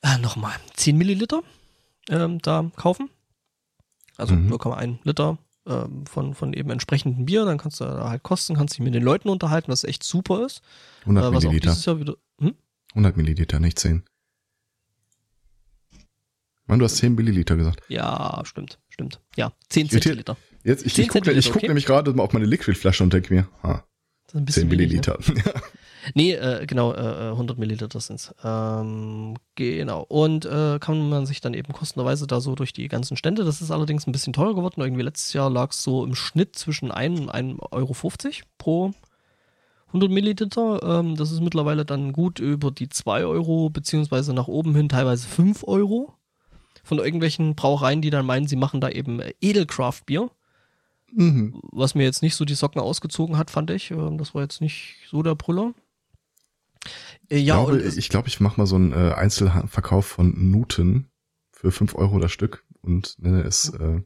äh, nochmal, 10 Milliliter ähm, da kaufen. Also mhm. 0,1 Liter ähm, von, von eben entsprechendem Bier, dann kannst du da halt kosten, kannst dich mit den Leuten unterhalten, was echt super ist. 100 äh, was Milliliter. Auch dieses Jahr wieder, hm? 100 Milliliter, nicht 10. Mann, du hast 10 Milliliter gesagt. Ja, stimmt, stimmt. Ja, 10 Zentiliter. Jetzt, ich, ich gucke guck okay. nämlich gerade mal auf meine Liquidflasche und denke mir, ha, 10 Milliliter. Milliliter. nee, äh, genau, äh, 100 Milliliter sind's. Ähm, genau. Und äh, kann man sich dann eben kostenweise da so durch die ganzen Stände. Das ist allerdings ein bisschen teurer geworden. Irgendwie letztes Jahr lag es so im Schnitt zwischen 1 und 1,50 Euro pro 100 Milliliter. Ähm, das ist mittlerweile dann gut über die 2 Euro, beziehungsweise nach oben hin teilweise 5 Euro. Von irgendwelchen Brauereien, die dann meinen, sie machen da eben Edelcraft-Bier. Mhm. Was mir jetzt nicht so die Socken ausgezogen hat, fand ich. Ähm, das war jetzt nicht so der Brüller. Äh, ja, ich glaube, ich, glaub, ich mache mal so einen äh, Einzelverkauf von Nuten für 5 Euro das Stück und nenne es äh,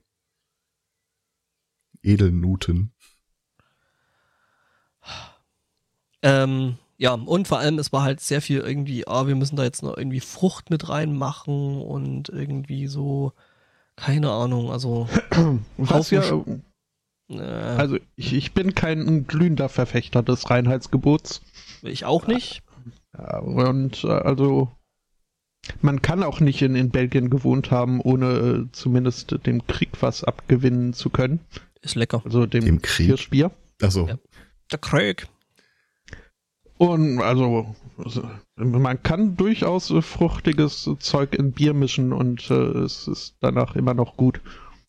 Edelnuten. Ähm, ja, und vor allem, es war halt sehr viel irgendwie, ah, wir müssen da jetzt noch irgendwie Frucht mit reinmachen und irgendwie so, keine Ahnung, also. Was ja, also ich, ich bin kein glühender Verfechter des Reinheitsgebots. Ich auch nicht. Und äh, also man kann auch nicht in, in Belgien gewohnt haben, ohne äh, zumindest dem Krieg was abgewinnen zu können. Ist lecker. Also dem, dem Krieg. Kirschbier. Also ja. Der Krieg. Und also man kann durchaus fruchtiges Zeug in Bier mischen und äh, es ist danach immer noch gut.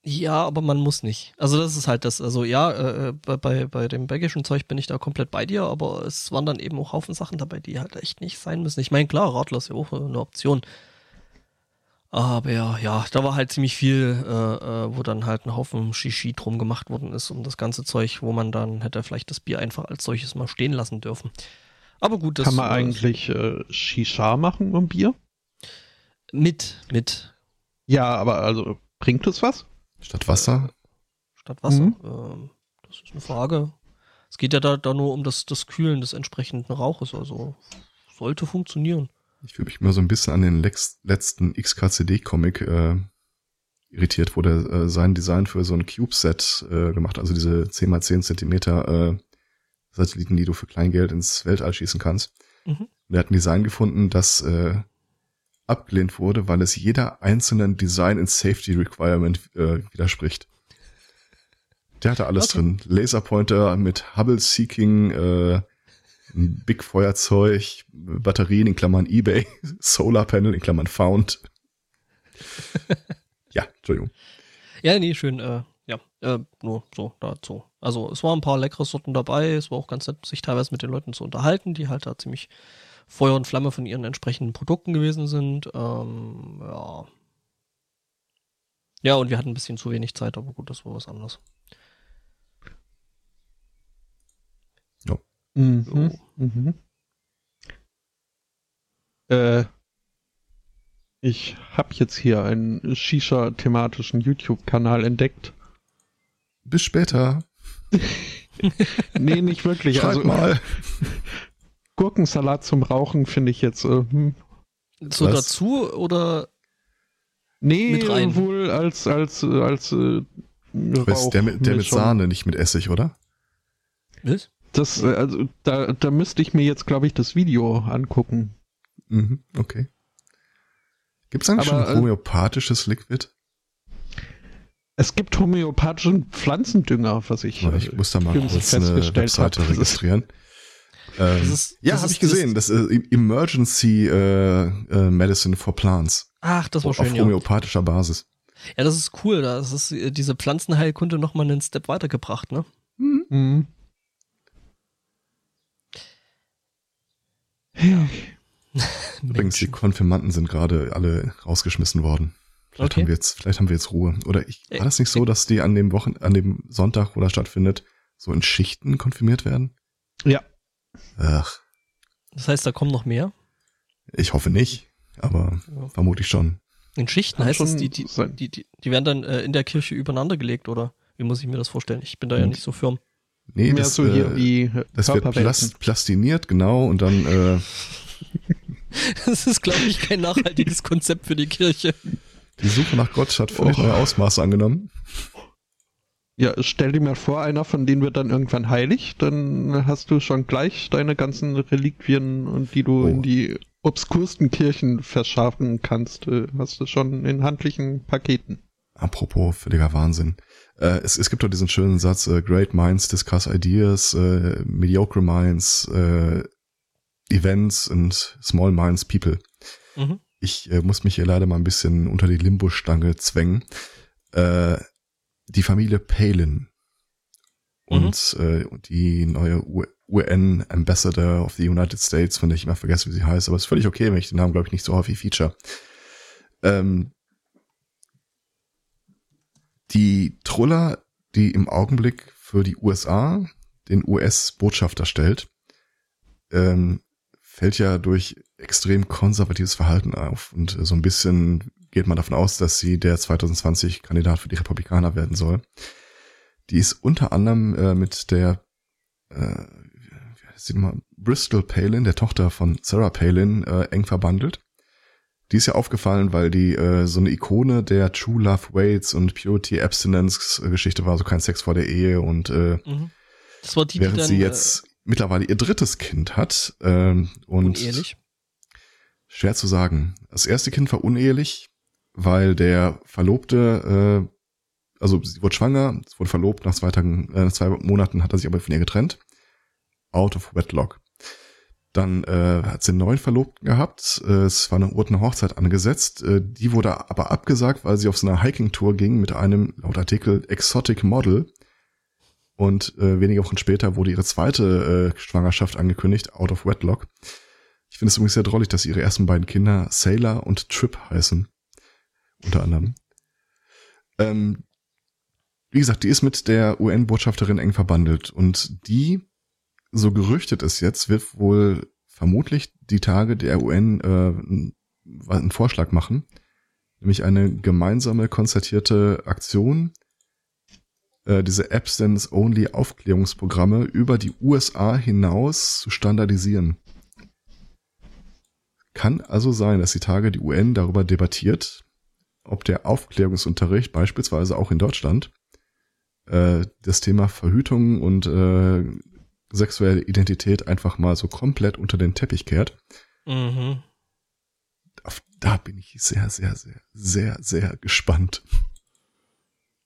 Ja, aber man muss nicht. Also das ist halt das. Also ja, äh, äh bei, bei dem belgischen Zeug bin ich da komplett bei dir, aber es waren dann eben auch Haufen Sachen dabei, die halt echt nicht sein müssen. Ich meine, klar, Radler ist ja auch eine Option. Aber ja, ja, da war halt ziemlich viel, äh, äh, wo dann halt ein Haufen Shishi drum gemacht worden ist um das ganze Zeug, wo man dann hätte vielleicht das Bier einfach als solches mal stehen lassen dürfen. Aber gut, das kann man eigentlich äh, Shisha machen um Bier? Mit, mit. Ja, aber also bringt es was? Statt Wasser? Statt Wasser. Mhm. Ähm, das ist eine Frage. Es geht ja da, da nur um das, das Kühlen des entsprechenden Rauches, also sollte funktionieren. Ich fühle mich immer so ein bisschen an den letzten XKCD-Comic äh, irritiert, wo der äh, sein Design für so ein CubeSat äh, gemacht, also diese 10 mal 10 Zentimeter äh, Satelliten, die du für Kleingeld ins Weltall schießen kannst. Mhm. Und er hat ein Design gefunden, das äh, abgelehnt wurde, weil es jeder einzelnen Design and Safety Requirement äh, widerspricht. Der hatte alles okay. drin. Laserpointer mit Hubble Seeking, äh, Big Feuerzeug, Batterien in Klammern eBay, Solarpanel in Klammern Found. ja, Entschuldigung. Ja, nee, schön, äh, ja, äh, nur so dazu. Also es waren ein paar leckere Sorten dabei, es war auch ganz nett, sich teilweise mit den Leuten zu unterhalten, die halt da ziemlich Feuer und Flamme von ihren entsprechenden Produkten gewesen sind. Ähm, ja. Ja, und wir hatten ein bisschen zu wenig Zeit, aber gut, das war was anderes. Ja. Mhm. So. Mhm. Äh, ich habe jetzt hier einen Shisha-thematischen YouTube-Kanal entdeckt. Bis später. nee, nicht wirklich. Schreib also, mal. Gurkensalat zum Rauchen finde ich jetzt. Äh, hm. So Was? dazu oder? Nee, mit rein? wohl als als als äh, Rauch der mit, der mit Sahne, nicht mit Essig, oder? Was? Das, äh, also da, da müsste ich mir jetzt, glaube ich, das Video angucken. Mhm, okay. Gibt es eigentlich Aber, schon äh, homöopathisches Liquid? Es gibt homöopathischen Pflanzendünger, was ich. Ich muss da mal kurz eine Webseite registrieren. Ähm, ist, ja, habe ich gesehen. Das, das äh, Emergency äh, äh, Medicine for Plants. Ach, das war schön, Auf homöopathischer ja. Basis. Ja, das ist cool. Das ist äh, diese Pflanzenheilkunde noch mal einen Step weitergebracht, ne? Mhm. mhm. Ja. Übrigens, die Konfirmanden sind gerade alle rausgeschmissen worden. Vielleicht okay. haben wir jetzt, vielleicht haben wir jetzt Ruhe. Oder ich, war das nicht so, dass die an dem Wochen, an dem Sonntag, wo das stattfindet, so in Schichten konfirmiert werden? Ja. Ach. Das heißt, da kommen noch mehr? Ich hoffe nicht, aber ja. vermutlich schon. In Schichten heißt es, die, die, die, die, die werden dann äh, in der Kirche übereinander gelegt, oder? Wie muss ich mir das vorstellen? Ich bin da ja hm. nicht so firm. Nee, Mehr das, so hier äh, wie das wird plast, plastiniert, genau, und dann äh, Das ist, glaube ich, kein nachhaltiges Konzept für die Kirche. Die Suche nach Gott hat völlig oh. neue Ausmaße angenommen. Ja, stell dir mal vor, einer von denen wird dann irgendwann heilig, dann hast du schon gleich deine ganzen Reliquien und die du oh. in die obskursten Kirchen verschaffen kannst, äh, hast du schon in handlichen Paketen. Apropos völliger Wahnsinn. Äh, es, es gibt doch diesen schönen Satz, äh, Great Minds discuss ideas, äh, mediocre minds, äh, events and small minds people. Mhm. Ich äh, muss mich hier leider mal ein bisschen unter die Limbo-Stange zwängen. Die Familie Palin und mhm. äh, die neue UN Ambassador of the United States, von der ich immer vergesse, wie sie heißt, aber ist völlig okay, wenn ich den Namen, glaube ich, nicht so häufig feature. Ähm, die Truller, die im Augenblick für die USA den US-Botschafter stellt, ähm, fällt ja durch extrem konservatives Verhalten auf und so ein bisschen geht man davon aus, dass sie der 2020 Kandidat für die Republikaner werden soll. Die ist unter anderem äh, mit der äh, wie heißt sie nochmal? Bristol Palin, der Tochter von Sarah Palin, äh, eng verbandelt. Die ist ja aufgefallen, weil die äh, so eine Ikone der True Love Waits und Purity Abstinence Geschichte war, so kein Sex vor der Ehe und äh, mhm. das war die, während die dann, sie jetzt äh, mittlerweile ihr drittes Kind hat ähm, und unehelich? schwer zu sagen. Das erste Kind war unehelich, weil der Verlobte, äh, also sie wurde schwanger, es wurde verlobt, nach zwei Tagen, äh, zwei Monaten hat er sich aber von ihr getrennt. Out of wedlock. Dann äh, hat sie einen neuen Verlobten gehabt. Äh, es war eine, wurde Hochzeit angesetzt. Äh, die wurde aber abgesagt, weil sie auf so einer Hiking-Tour ging mit einem, laut Artikel, Exotic Model. Und äh, wenige Wochen später wurde ihre zweite äh, Schwangerschaft angekündigt, out of wedlock. Ich finde es übrigens sehr drollig, dass ihre ersten beiden Kinder Sailor und Trip heißen unter anderem. Ähm, wie gesagt, die ist mit der UN-Botschafterin eng verbandelt und die, so gerüchtet es jetzt, wird wohl vermutlich die Tage der UN äh, einen Vorschlag machen, nämlich eine gemeinsame konzertierte Aktion, äh, diese Abstinence-Only-Aufklärungsprogramme über die USA hinaus zu standardisieren. Kann also sein, dass die Tage die UN darüber debattiert, ob der Aufklärungsunterricht beispielsweise auch in Deutschland äh, das Thema Verhütung und äh, sexuelle Identität einfach mal so komplett unter den Teppich kehrt. Mhm. Auf, da bin ich sehr, sehr, sehr, sehr, sehr gespannt.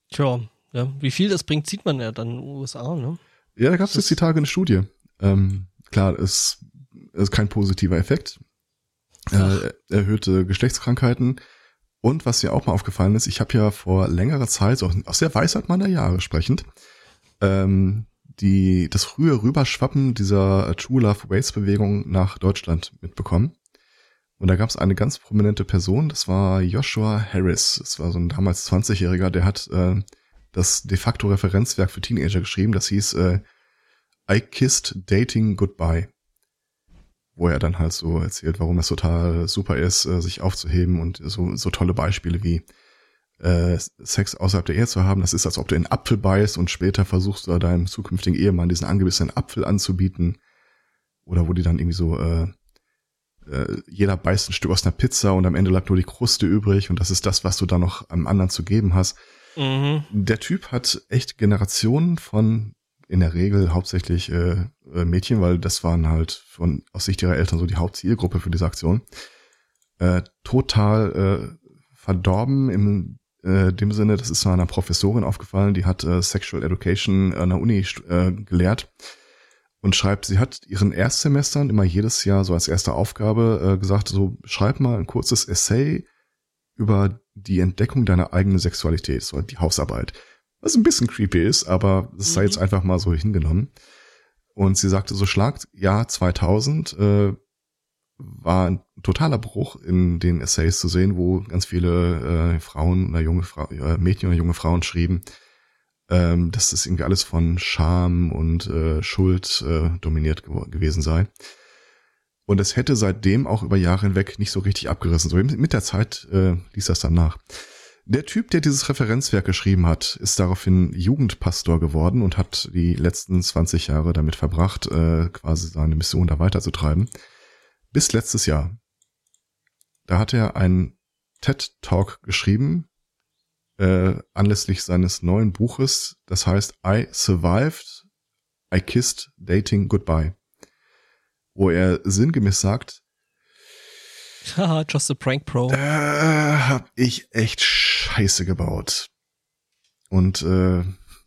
Tja, ja, wie viel das bringt, sieht man ja dann in den USA, ne? Ja, da gab es jetzt die Tage eine Studie. Ähm, klar, es ist kein positiver Effekt. Äh, erhöhte Geschlechtskrankheiten. Und was mir auch mal aufgefallen ist, ich habe ja vor längerer Zeit, aus der Weisheit meiner Jahre sprechend, ähm, die, das frühe Rüberschwappen dieser True Love Waste Bewegung nach Deutschland mitbekommen. Und da gab es eine ganz prominente Person, das war Joshua Harris. Das war so ein damals 20-Jähriger, der hat äh, das de facto Referenzwerk für Teenager geschrieben. Das hieß äh, I Kissed Dating Goodbye. Wo er dann halt so erzählt, warum es total super ist, äh, sich aufzuheben und so, so tolle Beispiele wie äh, Sex außerhalb der Ehe zu haben. Das ist, als ob du in einen Apfel beißt und später versuchst du deinem zukünftigen Ehemann diesen angebissenen Apfel anzubieten. Oder wo die dann irgendwie so, äh, äh, jeder beißt ein Stück aus einer Pizza und am Ende bleibt nur die Kruste übrig und das ist das, was du dann noch am anderen zu geben hast. Mhm. Der Typ hat echt Generationen von in der Regel hauptsächlich äh, äh, Mädchen, weil das waren halt von aus Sicht ihrer Eltern so die Hauptzielgruppe für diese Aktion. Äh, total äh, verdorben im äh, dem Sinne, das ist einer Professorin aufgefallen, die hat äh, Sexual Education an der Uni äh, gelehrt und schreibt, sie hat ihren Erstsemestern immer jedes Jahr so als erste Aufgabe äh, gesagt, so schreib mal ein kurzes Essay über die Entdeckung deiner eigenen Sexualität, so die Hausarbeit. Was ein bisschen creepy ist, aber das sei jetzt Mhm. einfach mal so hingenommen. Und sie sagte, so Schlagjahr 2000 äh, war ein totaler Bruch in den Essays zu sehen, wo ganz viele äh, Frauen oder junge Fra äh, Mädchen oder junge Frauen schrieben, ähm, dass das irgendwie alles von Scham und äh, Schuld äh, dominiert gew gewesen sei. Und es hätte seitdem auch über Jahre hinweg nicht so richtig abgerissen. So mit der Zeit äh, ließ das dann nach. Der Typ, der dieses Referenzwerk geschrieben hat, ist daraufhin Jugendpastor geworden und hat die letzten 20 Jahre damit verbracht, äh, quasi seine Mission da weiterzutreiben. Bis letztes Jahr. Da hat er einen TED-Talk geschrieben, äh, anlässlich seines neuen Buches, das heißt I Survived, I Kissed Dating Goodbye. Wo er sinngemäß sagt, Haha, just a prank pro. da hab ich echt Scheiße gebaut. Und äh,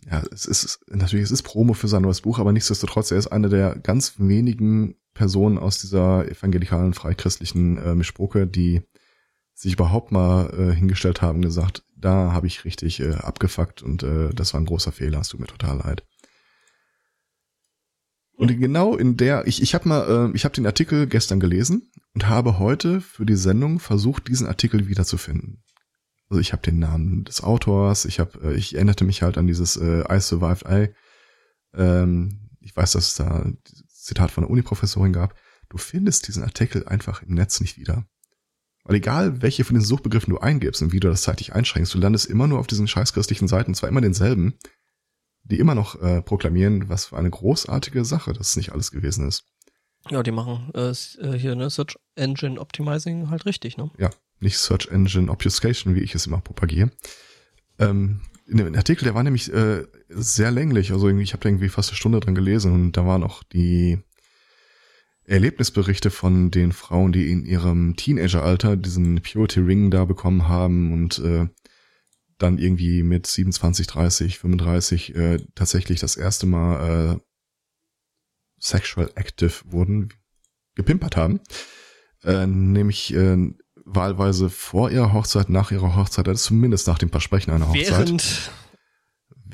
ja, es ist natürlich, es ist Promo für sein neues Buch, aber nichtsdestotrotz, er ist einer der ganz wenigen Personen aus dieser evangelikalen, freichristlichen äh, Mischbrucke, die sich überhaupt mal äh, hingestellt haben gesagt, da habe ich richtig äh, abgefuckt und äh, das war ein großer Fehler, es tut mir total leid. Und genau in der, ich, ich habe mal, äh, ich habe den Artikel gestern gelesen und habe heute für die Sendung versucht, diesen Artikel wiederzufinden. Also ich habe den Namen des Autors, ich habe, äh, ich erinnerte mich halt an dieses äh, I Survived I. Ähm, ich weiß, dass es da ein Zitat von einer Uni-Professorin gab. Du findest diesen Artikel einfach im Netz nicht wieder. Weil egal, welche von den Suchbegriffen du eingibst und wie du das zeitlich einschränkst, du landest immer nur auf diesen scheißchristlichen Seiten, und zwar immer denselben, die immer noch äh, proklamieren, was für eine großartige Sache das nicht alles gewesen ist. Ja, die machen äh, äh, hier, ne, Search Engine Optimizing halt richtig, ne? Ja, nicht Search Engine Obfuscation, wie ich es immer propagiere. Ähm, in dem Artikel, der war nämlich äh, sehr länglich, also ich habe irgendwie fast eine Stunde dran gelesen und da waren auch die Erlebnisberichte von den Frauen, die in ihrem Teenageralter diesen Purity Ring da bekommen haben und äh, dann irgendwie mit 27, 30, 35 äh, tatsächlich das erste Mal äh, sexual active wurden, gepimpert haben. Äh, nämlich äh, wahlweise vor ihrer Hochzeit, nach ihrer Hochzeit, also zumindest nach dem Versprechen einer Hochzeit. Während,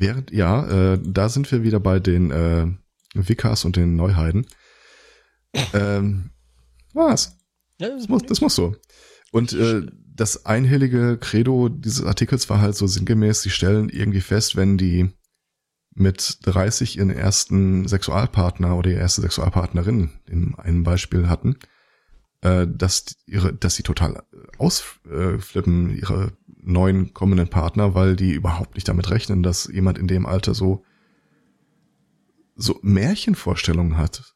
Während, ja, äh, da sind wir wieder bei den äh, Wickers und den Neuheiden. Ähm, was? Das muss, das muss so. Und äh, das einhellige Credo dieses Artikels war halt so sinngemäß, sie stellen irgendwie fest, wenn die mit 30 ihren ersten Sexualpartner oder ihre erste Sexualpartnerin in einem Beispiel hatten, äh, dass ihre, dass sie total ausflippen, ihre neuen kommenden Partner, weil die überhaupt nicht damit rechnen, dass jemand in dem Alter so so Märchenvorstellungen hat.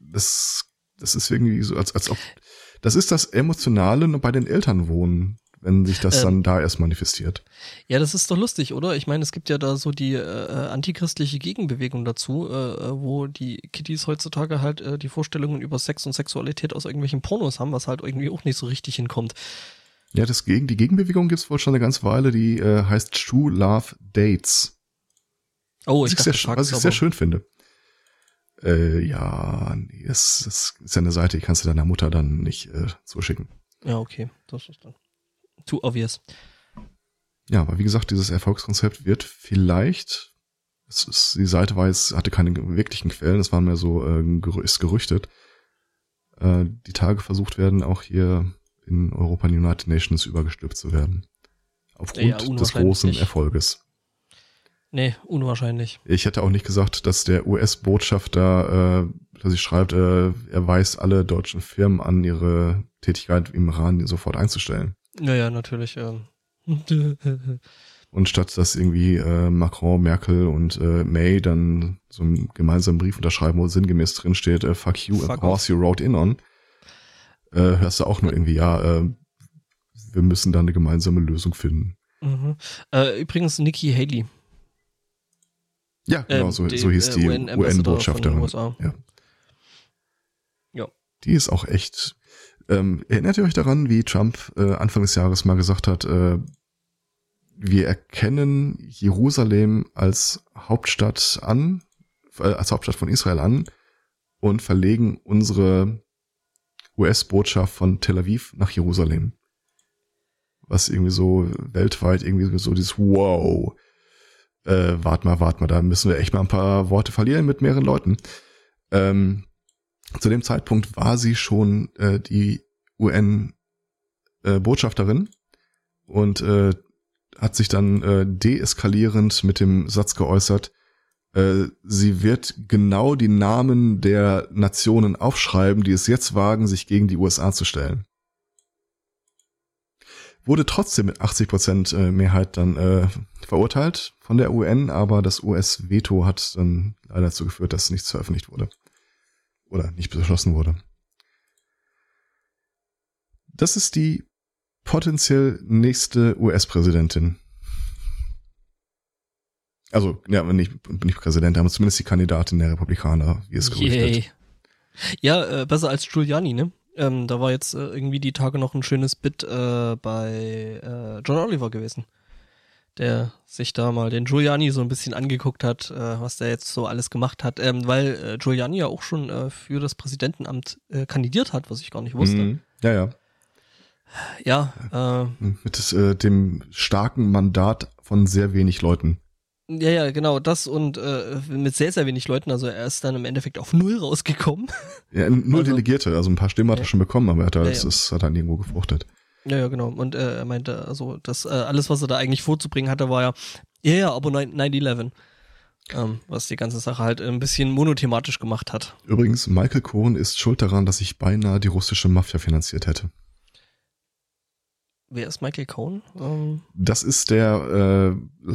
Das, das ist irgendwie so, als, als ob das ist das Emotionale nur bei den Eltern wohnen. Wenn sich das ähm, dann da erst manifestiert. Ja, das ist doch lustig, oder? Ich meine, es gibt ja da so die äh, antichristliche Gegenbewegung dazu, äh, äh, wo die Kiddies heutzutage halt äh, die Vorstellungen über Sex und Sexualität aus irgendwelchen Pornos haben, was halt irgendwie auch nicht so richtig hinkommt. Ja, das gegen, die Gegenbewegung gibt's wohl schon eine ganze Weile, die äh, heißt True Love Dates. Oh, ich was ich, sehr, was ich sehr schön finde. Äh, ja, nee, das, das ist ja eine Seite, die kannst du deiner Mutter dann nicht äh, zuschicken. Ja, okay, das ist dann too obvious. Ja, aber wie gesagt, dieses Erfolgskonzept wird vielleicht, es ist, die Seite war jetzt, hatte keine wirklichen Quellen, es war mehr so, äh, ist gerüchtet, äh, die Tage versucht werden, auch hier in Europa United Nations übergestülpt zu werden. Aufgrund ja, des großen Erfolges. Nee, unwahrscheinlich. Ich hätte auch nicht gesagt, dass der US-Botschafter, äh, dass ich schreibt, äh, er weist alle deutschen Firmen an, ihre Tätigkeit im Iran sofort einzustellen. Naja, natürlich. Ja. und statt dass irgendwie äh, Macron, Merkel und äh, May dann so einen gemeinsamen Brief unterschreiben, wo sinngemäß drin steht, äh, fuck you, fuck and horse you wrote in on, äh, hörst du auch nur irgendwie, ja, äh, wir müssen da eine gemeinsame Lösung finden. Mhm. Äh, übrigens Nikki Haley. Ja, genau, ähm, so, die, so hieß die UN-Botschafterin. UN ja. ja. Die ist auch echt. Ähm, erinnert ihr euch daran, wie Trump äh, Anfang des Jahres mal gesagt hat, äh, wir erkennen Jerusalem als Hauptstadt an, äh, als Hauptstadt von Israel an und verlegen unsere US-Botschaft von Tel Aviv nach Jerusalem. Was irgendwie so weltweit irgendwie so dieses Wow. Äh, wart mal, wart mal, da müssen wir echt mal ein paar Worte verlieren mit mehreren Leuten. Ähm, zu dem Zeitpunkt war sie schon äh, die UN-Botschafterin äh, und äh, hat sich dann äh, deeskalierend mit dem Satz geäußert, äh, sie wird genau die Namen der Nationen aufschreiben, die es jetzt wagen, sich gegen die USA zu stellen. Wurde trotzdem mit 80 Prozent äh, Mehrheit dann äh, verurteilt von der UN, aber das US-Veto hat dann leider dazu geführt, dass nichts veröffentlicht wurde. Oder nicht beschlossen wurde. Das ist die potenziell nächste US-Präsidentin. Also, ja, nicht, nicht Präsident, aber zumindest die Kandidatin der Republikaner, wie es gerüchtet. Ja, äh, besser als Giuliani, ne? Ähm, da war jetzt äh, irgendwie die Tage noch ein schönes Bit äh, bei äh, John Oliver gewesen, der sich da mal den Giuliani so ein bisschen angeguckt hat, äh, was der jetzt so alles gemacht hat, ähm, weil äh, Giuliani ja auch schon äh, für das Präsidentenamt äh, kandidiert hat, was ich gar nicht wusste. Mhm. Ja, ja. Ja. Äh, Mit äh, dem starken Mandat von sehr wenig Leuten. Ja, ja, genau, das und mit sehr, sehr wenig Leuten, also er ist dann im Endeffekt auf null rausgekommen. Ja, null also, Delegierte, also ein paar Stimmen hat er schon bekommen, aber er hat, ja, ja. Das hat dann irgendwo gefruchtet. Ja, ja, genau. Und äh, er meinte, also das äh, alles, was er da eigentlich vorzubringen hatte, war ja, ja, ja, aber 9-11. Ähm, was die ganze Sache halt ein bisschen monothematisch gemacht hat. Übrigens, Michael Cohen ist schuld daran, dass ich beinahe die russische Mafia finanziert hätte. Wer ist Michael Cohen? Ähm das ist der äh,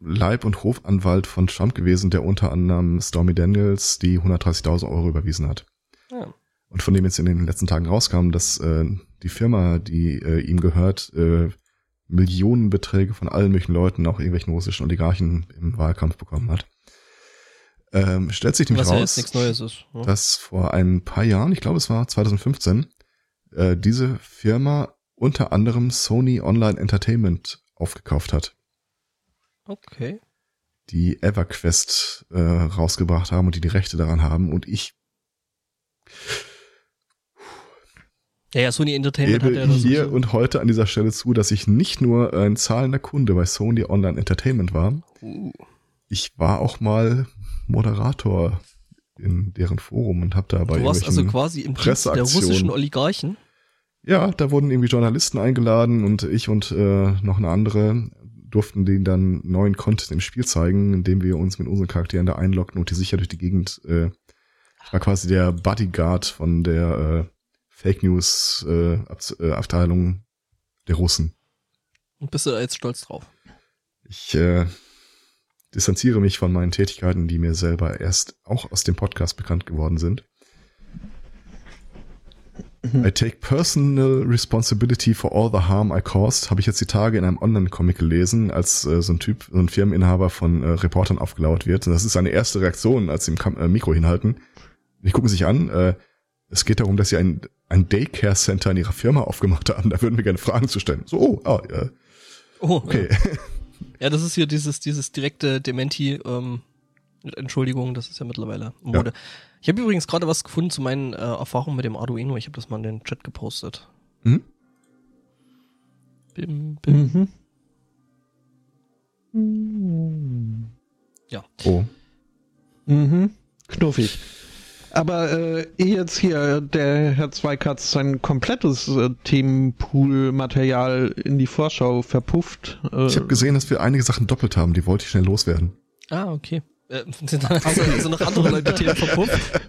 Leib- und Hofanwalt von Trump gewesen, der unter anderem Stormy Daniels die 130.000 Euro überwiesen hat. Ja. Und von dem jetzt in den letzten Tagen rauskam, dass äh, die Firma, die äh, ihm gehört, äh, Millionenbeträge von allen möglichen Leuten, auch irgendwelchen russischen Oligarchen im Wahlkampf bekommen hat. Ähm, stellt sich nämlich raus, ja ist, ja. dass vor ein paar Jahren, ich glaube es war 2015, äh, diese Firma unter anderem Sony Online Entertainment aufgekauft hat. Okay. Die EverQuest äh, rausgebracht haben und die die Rechte daran haben und ich ja, ja, Sony Entertainment hat ja hier so. und heute an dieser Stelle zu, dass ich nicht nur ein zahlender Kunde bei Sony Online Entertainment war. Uh. Ich war auch mal Moderator in deren Forum und habe da bei Du warst also quasi im Dienst der russischen Oligarchen? Ja, da wurden irgendwie Journalisten eingeladen und ich und äh, noch eine andere durften denen dann neuen Content im Spiel zeigen, indem wir uns mit unseren Charakteren da einloggen und die sicher durch die Gegend. Äh, war quasi der Bodyguard von der äh, Fake News äh, äh, Abteilung der Russen. Und bist du da jetzt stolz drauf? Ich äh, distanziere mich von meinen Tätigkeiten, die mir selber erst auch aus dem Podcast bekannt geworden sind. I take personal responsibility for all the harm I caused, habe ich jetzt die Tage in einem Online-Comic gelesen, als äh, so ein Typ, so ein Firmeninhaber von äh, Reportern aufgelauert wird. Und das ist seine erste Reaktion, als sie im Kam äh, Mikro hinhalten. Die gucken sich an, äh, es geht darum, dass sie ein, ein Daycare-Center in ihrer Firma aufgemacht haben. Da würden wir gerne Fragen zu stellen. So, oh, ah, ja. Oh, okay. Ja. ja, das ist hier dieses, dieses direkte Dementi, ähm, Entschuldigung, das ist ja mittlerweile Mode. Ja. Ich habe übrigens gerade was gefunden zu meinen äh, Erfahrungen mit dem Arduino. Ich habe das mal in den Chat gepostet. Mhm. Bim, bim. Mhm. Ja. Oh. Mhm. Knuffig. Aber äh, eh jetzt hier der Herr Zweikatz sein komplettes äh, Themenpool-Material in die Vorschau verpufft. Äh, ich habe gesehen, dass wir einige Sachen doppelt haben, die wollte ich schnell loswerden. Ah, okay. Äh, sind also, also noch andere Leute Themen verpufft?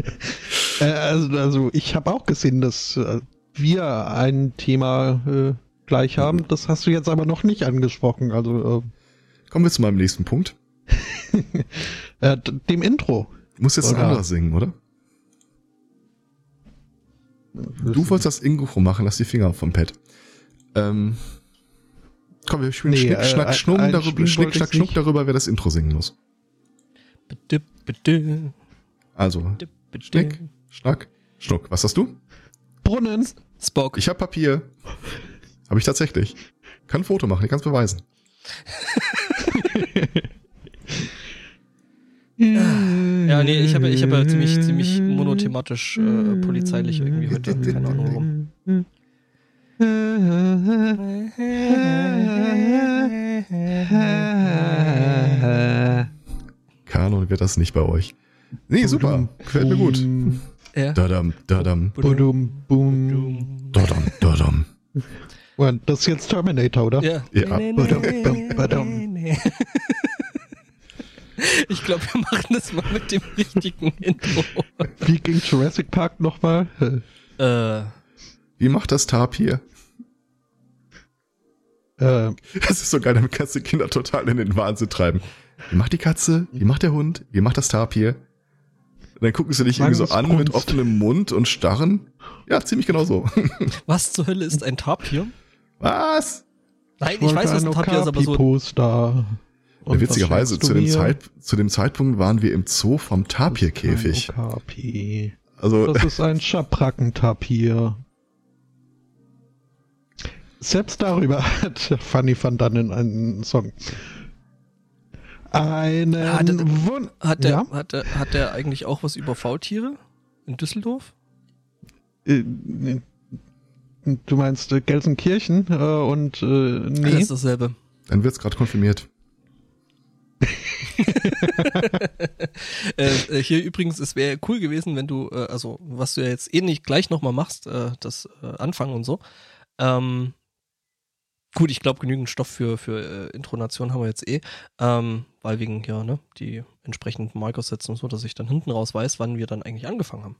äh, also, also ich habe auch gesehen, dass äh, wir ein Thema äh, gleich haben. Das hast du jetzt aber noch nicht angesprochen. Also äh, kommen wir zu meinem nächsten Punkt. äh, dem Intro. Du musst jetzt oder? anders singen, oder? Du wolltest das Intro machen, lass die Finger vom Pad. Ähm, komm, wir spielen nee, Schnick, Schnack, äh, Schnuck darüber, Schnick, Schnack, Schnuck darüber, wer das Intro singen muss. Also, Schnick, Schnack, Schnuck. Was hast du? Brunnen. Spock. Ich habe Papier. Habe ich tatsächlich. Kann ein Foto machen, ich kann es beweisen. ja, nee, ich habe ich hab ja ziemlich, ziemlich monothematisch äh, polizeilich irgendwie heute. Keine Ahnung warum. Kanon wird das nicht bei euch. Nee, super. Gefällt mir gut. Ja. Dadam, dadam. Budum, bum. Dadam, dadam. Das ist jetzt Terminator, oder? Ja. ja. Badum, badum, badum. Ich glaube, wir machen das mal mit dem richtigen Intro. Wie ging Jurassic Park nochmal? Äh. Wie macht das Tapir? Äh. Das ist so geil, damit kannst du Kinder total in den Wahnsinn treiben. Wie macht die Katze? Wie macht der Hund? Wie macht das Tapir? Und dann gucken sie dich irgendwie so an Kunst. mit offenem Mund und starren. Ja, ziemlich genau so. Was zur Hölle ist ein Tapir? Was? Nein, ich, ich weiß, was ein Tapir ist, aber so. Poster. Und witzigerweise, zu dem, Zeit, zu dem Zeitpunkt waren wir im Zoo vom Tapirkäfig. Also, das ist ein Schabrackentapir. Selbst darüber hat Fanny van Dannen einen Song. Einen hat, Wun hat, der, ja? hat, der, hat der eigentlich auch was über Faultiere in Düsseldorf? Äh, du meinst äh, Gelsenkirchen äh, und nee. Das ist dasselbe. Dann wird's gerade konfirmiert. Äh, äh, hier übrigens, es wäre cool gewesen, wenn du, äh, also was du ja jetzt eh nicht gleich nochmal machst, äh, das äh, Anfangen und so. Ähm, gut, ich glaube, genügend Stoff für, für äh, Intronation haben wir jetzt eh, ähm, weil wegen, ja, ne, die entsprechenden Marker setzen und so, dass ich dann hinten raus weiß, wann wir dann eigentlich angefangen haben.